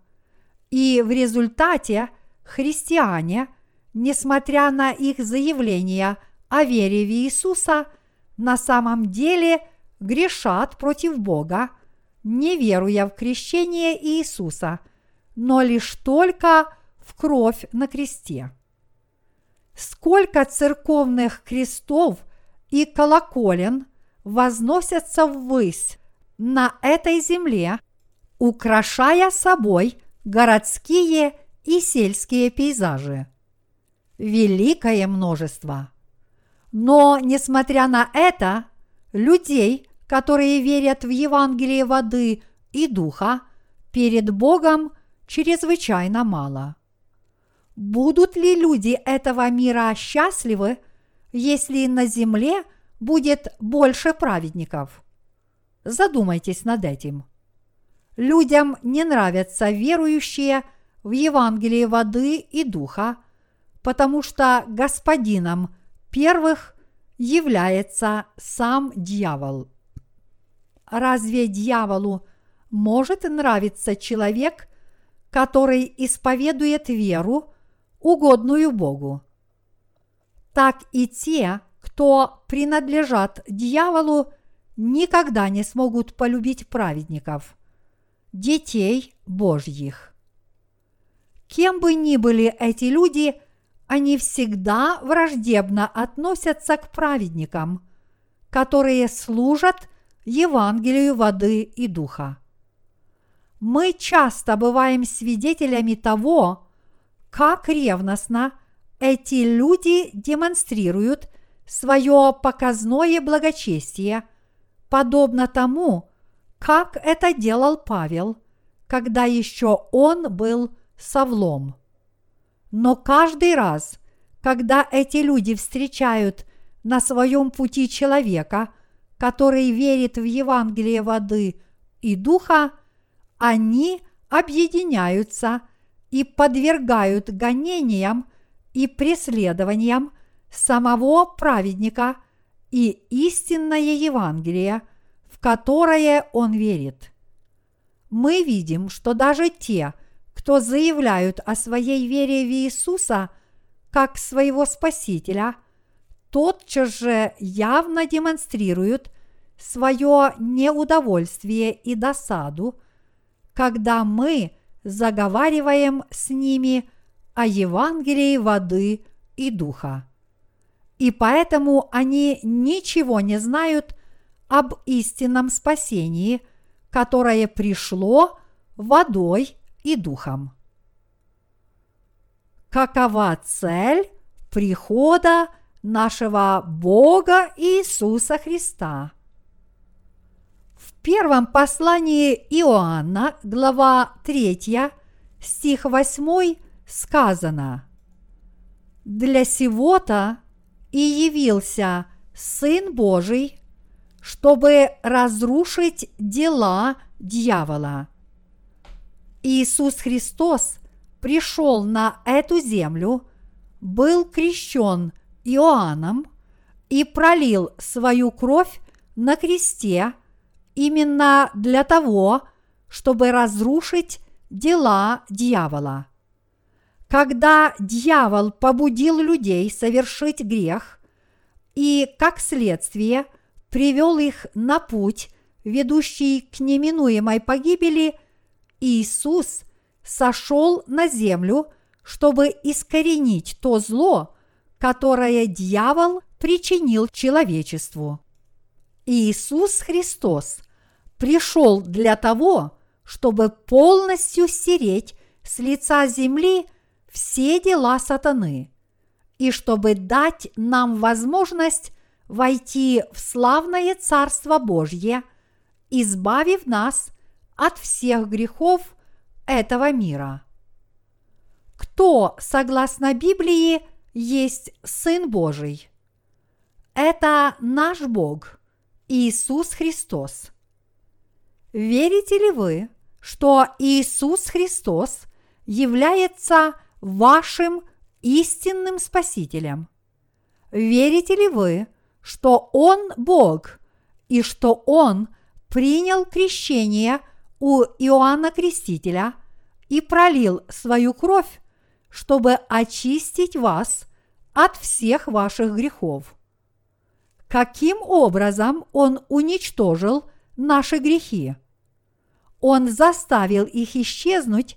и в результате христиане, несмотря на их заявления – о вере в Иисуса на самом деле грешат против Бога, не веруя в крещение Иисуса, но лишь только в кровь на кресте. Сколько церковных крестов и колоколен возносятся ввысь на этой земле, украшая собой городские и сельские пейзажи. Великое множество – но, несмотря на это, людей, которые верят в Евангелие воды и духа, перед Богом чрезвычайно мало. Будут ли люди этого мира счастливы, если на земле будет больше праведников? Задумайтесь над этим. Людям не нравятся верующие в Евангелие воды и духа, потому что господином – первых является сам дьявол. Разве дьяволу может нравиться человек, который исповедует веру, угодную Богу? Так и те, кто принадлежат дьяволу, никогда не смогут полюбить праведников, детей Божьих. Кем бы ни были эти люди, они всегда враждебно относятся к праведникам, которые служат Евангелию воды и духа. Мы часто бываем свидетелями того, как ревностно эти люди демонстрируют свое показное благочестие, подобно тому, как это делал Павел, когда еще он был Савлом. Но каждый раз, когда эти люди встречают на своем пути человека, который верит в Евангелие воды и духа, они объединяются и подвергают гонениям и преследованиям самого праведника и истинное Евангелие, в которое он верит. Мы видим, что даже те, кто заявляют о своей вере в Иисуса как своего Спасителя, тотчас же явно демонстрируют свое неудовольствие и досаду, когда мы заговариваем с ними о Евангелии воды и духа. И поэтому они ничего не знают об истинном спасении, которое пришло водой и духом. Какова цель прихода нашего Бога Иисуса Христа? В первом послании Иоанна, глава 3, стих 8 сказано «Для сего-то и явился Сын Божий, чтобы разрушить дела дьявола». Иисус Христос пришел на эту землю, был крещен Иоанном и пролил свою кровь на кресте именно для того, чтобы разрушить дела дьявола. Когда дьявол побудил людей совершить грех и, как следствие, привел их на путь, ведущий к неминуемой погибели, Иисус сошел на землю, чтобы искоренить то зло, которое дьявол причинил человечеству. Иисус Христос пришел для того, чтобы полностью стереть с лица земли все дела сатаны, и чтобы дать нам возможность войти в славное Царство Божье, избавив нас от всех грехов этого мира. Кто, согласно Библии, есть Сын Божий? Это наш Бог, Иисус Христос. Верите ли вы, что Иисус Христос является вашим истинным Спасителем? Верите ли вы, что Он Бог и что Он принял крещение у Иоанна Крестителя и пролил свою кровь, чтобы очистить вас от всех ваших грехов? Каким образом Он уничтожил наши грехи? Он заставил их исчезнуть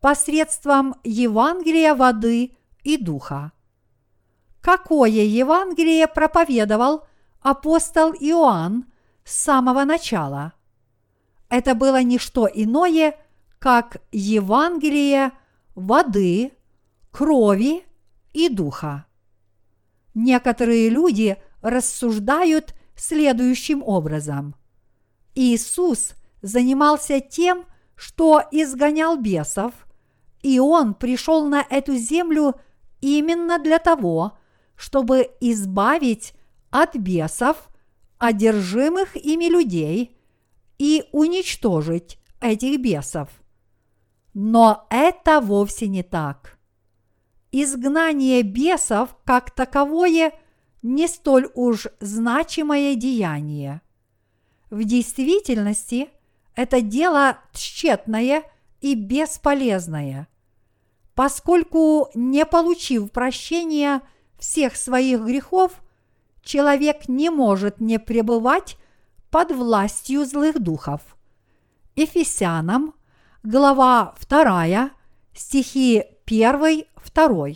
посредством Евангелия воды и духа. Какое Евангелие проповедовал апостол Иоанн с самого начала? Это было не что иное, как Евангелие воды, крови и духа. Некоторые люди рассуждают следующим образом. Иисус занимался тем, что изгонял бесов – и Он пришел на эту землю именно для того, чтобы избавить от бесов, одержимых ими людей, и уничтожить этих бесов. Но это вовсе не так. Изгнание бесов как таковое не столь уж значимое деяние. В действительности это дело тщетное и бесполезное – Поскольку, не получив прощения всех своих грехов, человек не может не пребывать под властью злых духов. Ефесянам, глава 2, стихи 1, 2.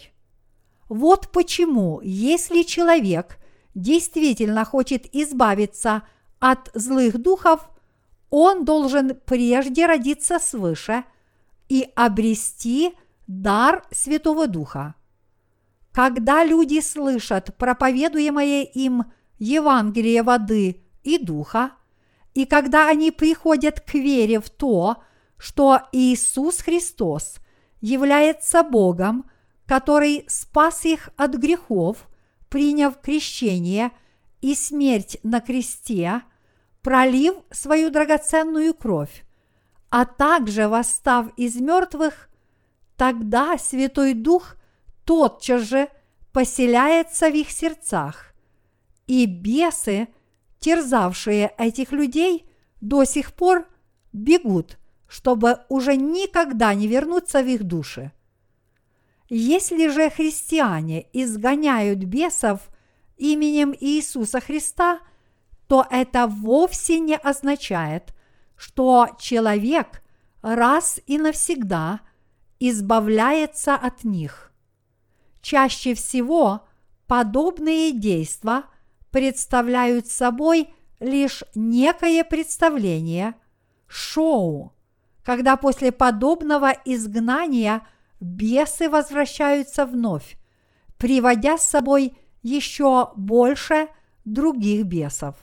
Вот почему, если человек действительно хочет избавиться от злых духов, он должен прежде родиться свыше и обрести дар Святого Духа. Когда люди слышат проповедуемое им Евангелие воды и духа, и когда они приходят к вере в то, что Иисус Христос является Богом, который спас их от грехов, приняв крещение и смерть на кресте, пролив свою драгоценную кровь, а также восстав из мертвых, тогда Святой Дух тотчас же поселяется в их сердцах, и бесы, терзавшие этих людей, до сих пор бегут, чтобы уже никогда не вернуться в их души. Если же христиане изгоняют бесов именем Иисуса Христа, то это вовсе не означает, что человек раз и навсегда избавляется от них. Чаще всего подобные действия представляют собой лишь некое представление, шоу, когда после подобного изгнания бесы возвращаются вновь, приводя с собой еще больше других бесов.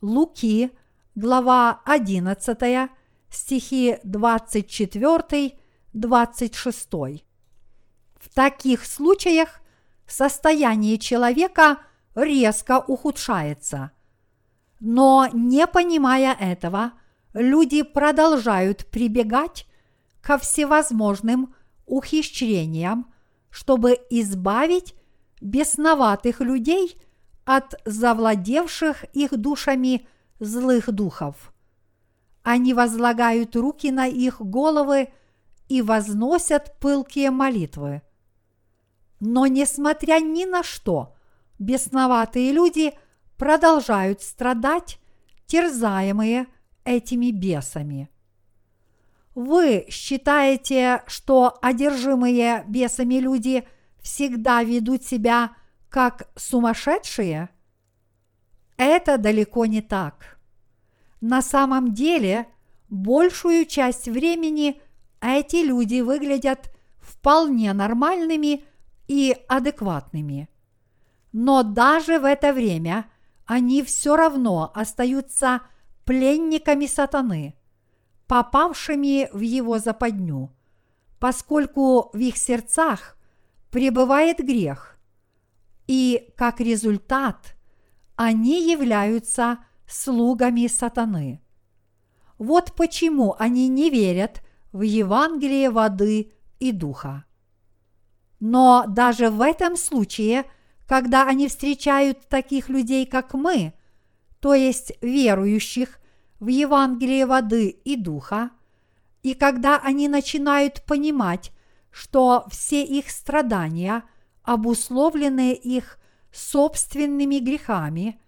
Луки, глава 11, стихи 24 26. В таких случаях состояние человека резко ухудшается. Но не понимая этого, люди продолжают прибегать ко всевозможным ухищрениям, чтобы избавить бесноватых людей от завладевших их душами злых духов. Они возлагают руки на их головы – и возносят пылкие молитвы. Но несмотря ни на что, бесноватые люди продолжают страдать, терзаемые этими бесами. Вы считаете, что одержимые бесами люди всегда ведут себя как сумасшедшие? Это далеко не так. На самом деле, большую часть времени эти люди выглядят вполне нормальными и адекватными. Но даже в это время они все равно остаются пленниками сатаны, попавшими в его западню, поскольку в их сердцах пребывает грех, и как результат они являются слугами сатаны. Вот почему они не верят в Евангелие воды и духа. Но даже в этом случае, когда они встречают таких людей, как мы, то есть верующих в Евангелие воды и духа, и когда они начинают понимать, что все их страдания обусловлены их собственными грехами,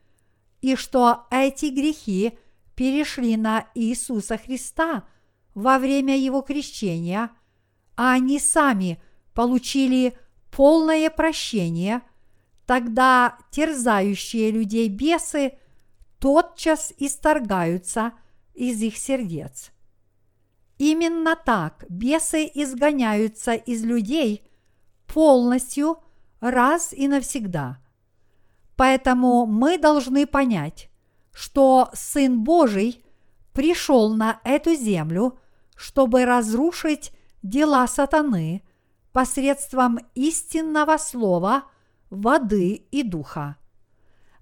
и что эти грехи перешли на Иисуса Христа – во время его крещения, а они сами получили полное прощение, тогда терзающие людей бесы тотчас исторгаются из их сердец. Именно так бесы изгоняются из людей полностью раз и навсегда. Поэтому мы должны понять, что Сын Божий пришел на эту землю – чтобы разрушить дела сатаны посредством истинного слова, воды и духа.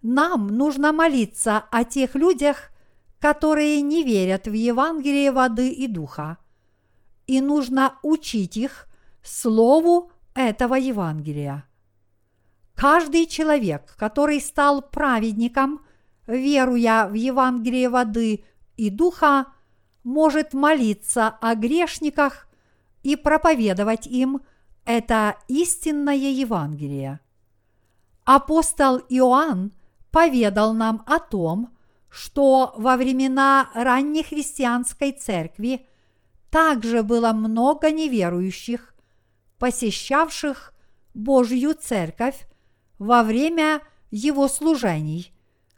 Нам нужно молиться о тех людях, которые не верят в Евангелие воды и духа, и нужно учить их слову этого Евангелия. Каждый человек, который стал праведником, веруя в Евангелие воды и духа, может молиться о грешниках и проповедовать им это истинное Евангелие. Апостол Иоанн поведал нам о том, что во времена ранней христианской церкви также было много неверующих, посещавших Божью церковь во время его служений,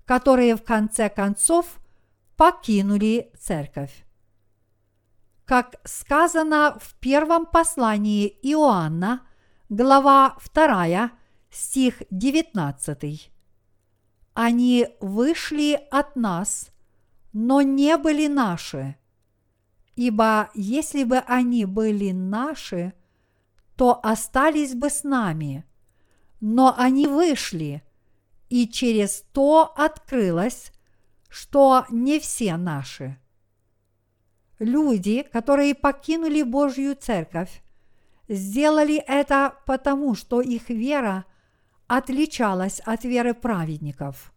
которые в конце концов покинули церковь. Как сказано в первом послании Иоанна, глава 2, стих 19. Они вышли от нас, но не были наши. Ибо если бы они были наши, то остались бы с нами. Но они вышли, и через то открылось, что не все наши. Люди, которые покинули Божью церковь, сделали это потому, что их вера отличалась от веры праведников.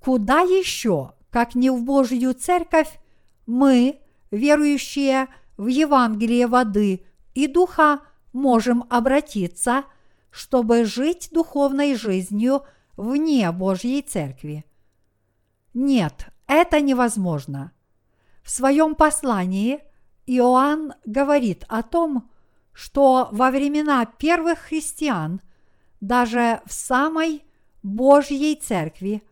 Куда еще, как не в Божью церковь, мы, верующие в Евангелие воды и духа, можем обратиться, чтобы жить духовной жизнью вне Божьей церкви. Нет, это невозможно. В своем послании Иоанн говорит о том, что во времена первых христиан даже в самой Божьей церкви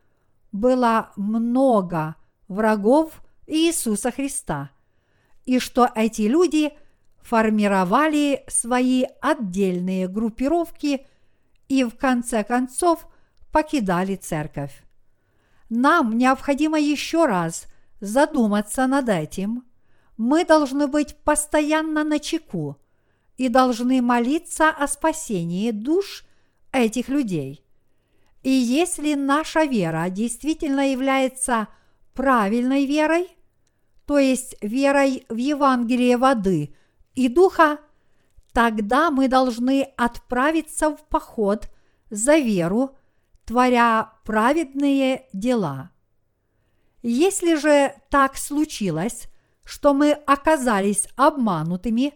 было много врагов Иисуса Христа, и что эти люди формировали свои отдельные группировки и в конце концов покидали церковь. Нам необходимо еще раз задуматься над этим. Мы должны быть постоянно на чеку и должны молиться о спасении душ этих людей. И если наша вера действительно является правильной верой, то есть верой в Евангелие воды и духа, тогда мы должны отправиться в поход за веру, творя праведные дела. Если же так случилось, что мы оказались обманутыми,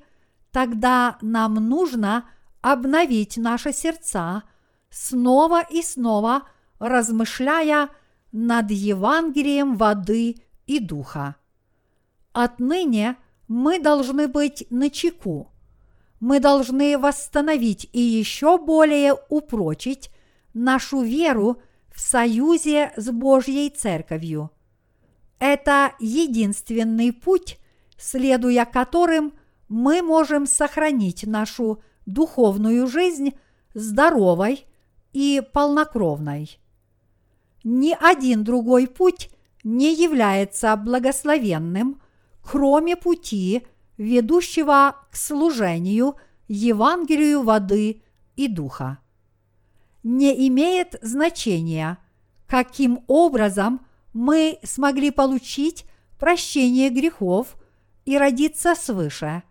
тогда нам нужно обновить наши сердца, снова и снова размышляя над Евангелием воды и духа. Отныне мы должны быть начеку. Мы должны восстановить и еще более упрочить нашу веру в союзе с Божьей Церковью. Это единственный путь, следуя которым мы можем сохранить нашу духовную жизнь здоровой и полнокровной. Ни один другой путь не является благословенным, кроме пути, ведущего к служению Евангелию воды и духа не имеет значения, каким образом мы смогли получить прощение грехов и родиться свыше.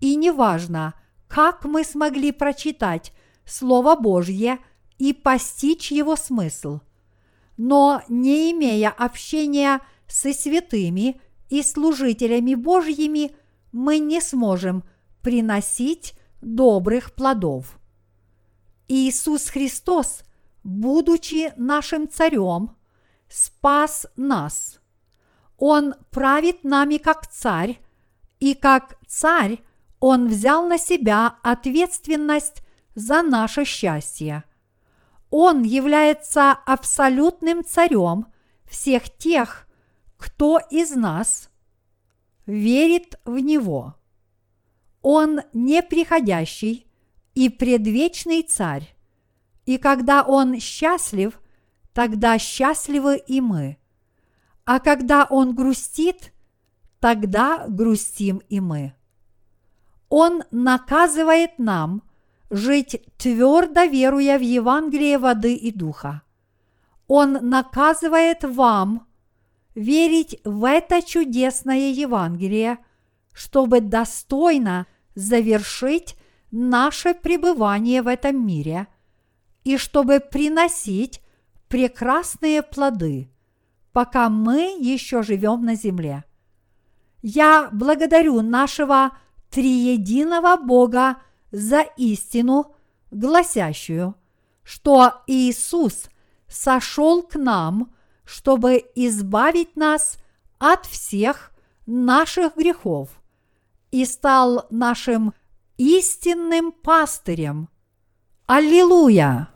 И неважно, как мы смогли прочитать Слово Божье и постичь его смысл. Но не имея общения со святыми и служителями Божьими, мы не сможем приносить добрых плодов. Иисус Христос, будучи нашим царем, спас нас. Он правит нами как царь, и как царь он взял на себя ответственность за наше счастье. Он является абсолютным царем всех тех, кто из нас верит в Него. Он неприходящий и предвечный царь. И когда он счастлив, тогда счастливы и мы. А когда он грустит, тогда грустим и мы. Он наказывает нам жить твердо веруя в Евангелие воды и духа. Он наказывает вам верить в это чудесное Евангелие, чтобы достойно завершить наше пребывание в этом мире и чтобы приносить прекрасные плоды, пока мы еще живем на земле. Я благодарю нашего триединого Бога за истину, гласящую, что Иисус сошел к нам, чтобы избавить нас от всех наших грехов и стал нашим истинным пастырем. Аллилуйя!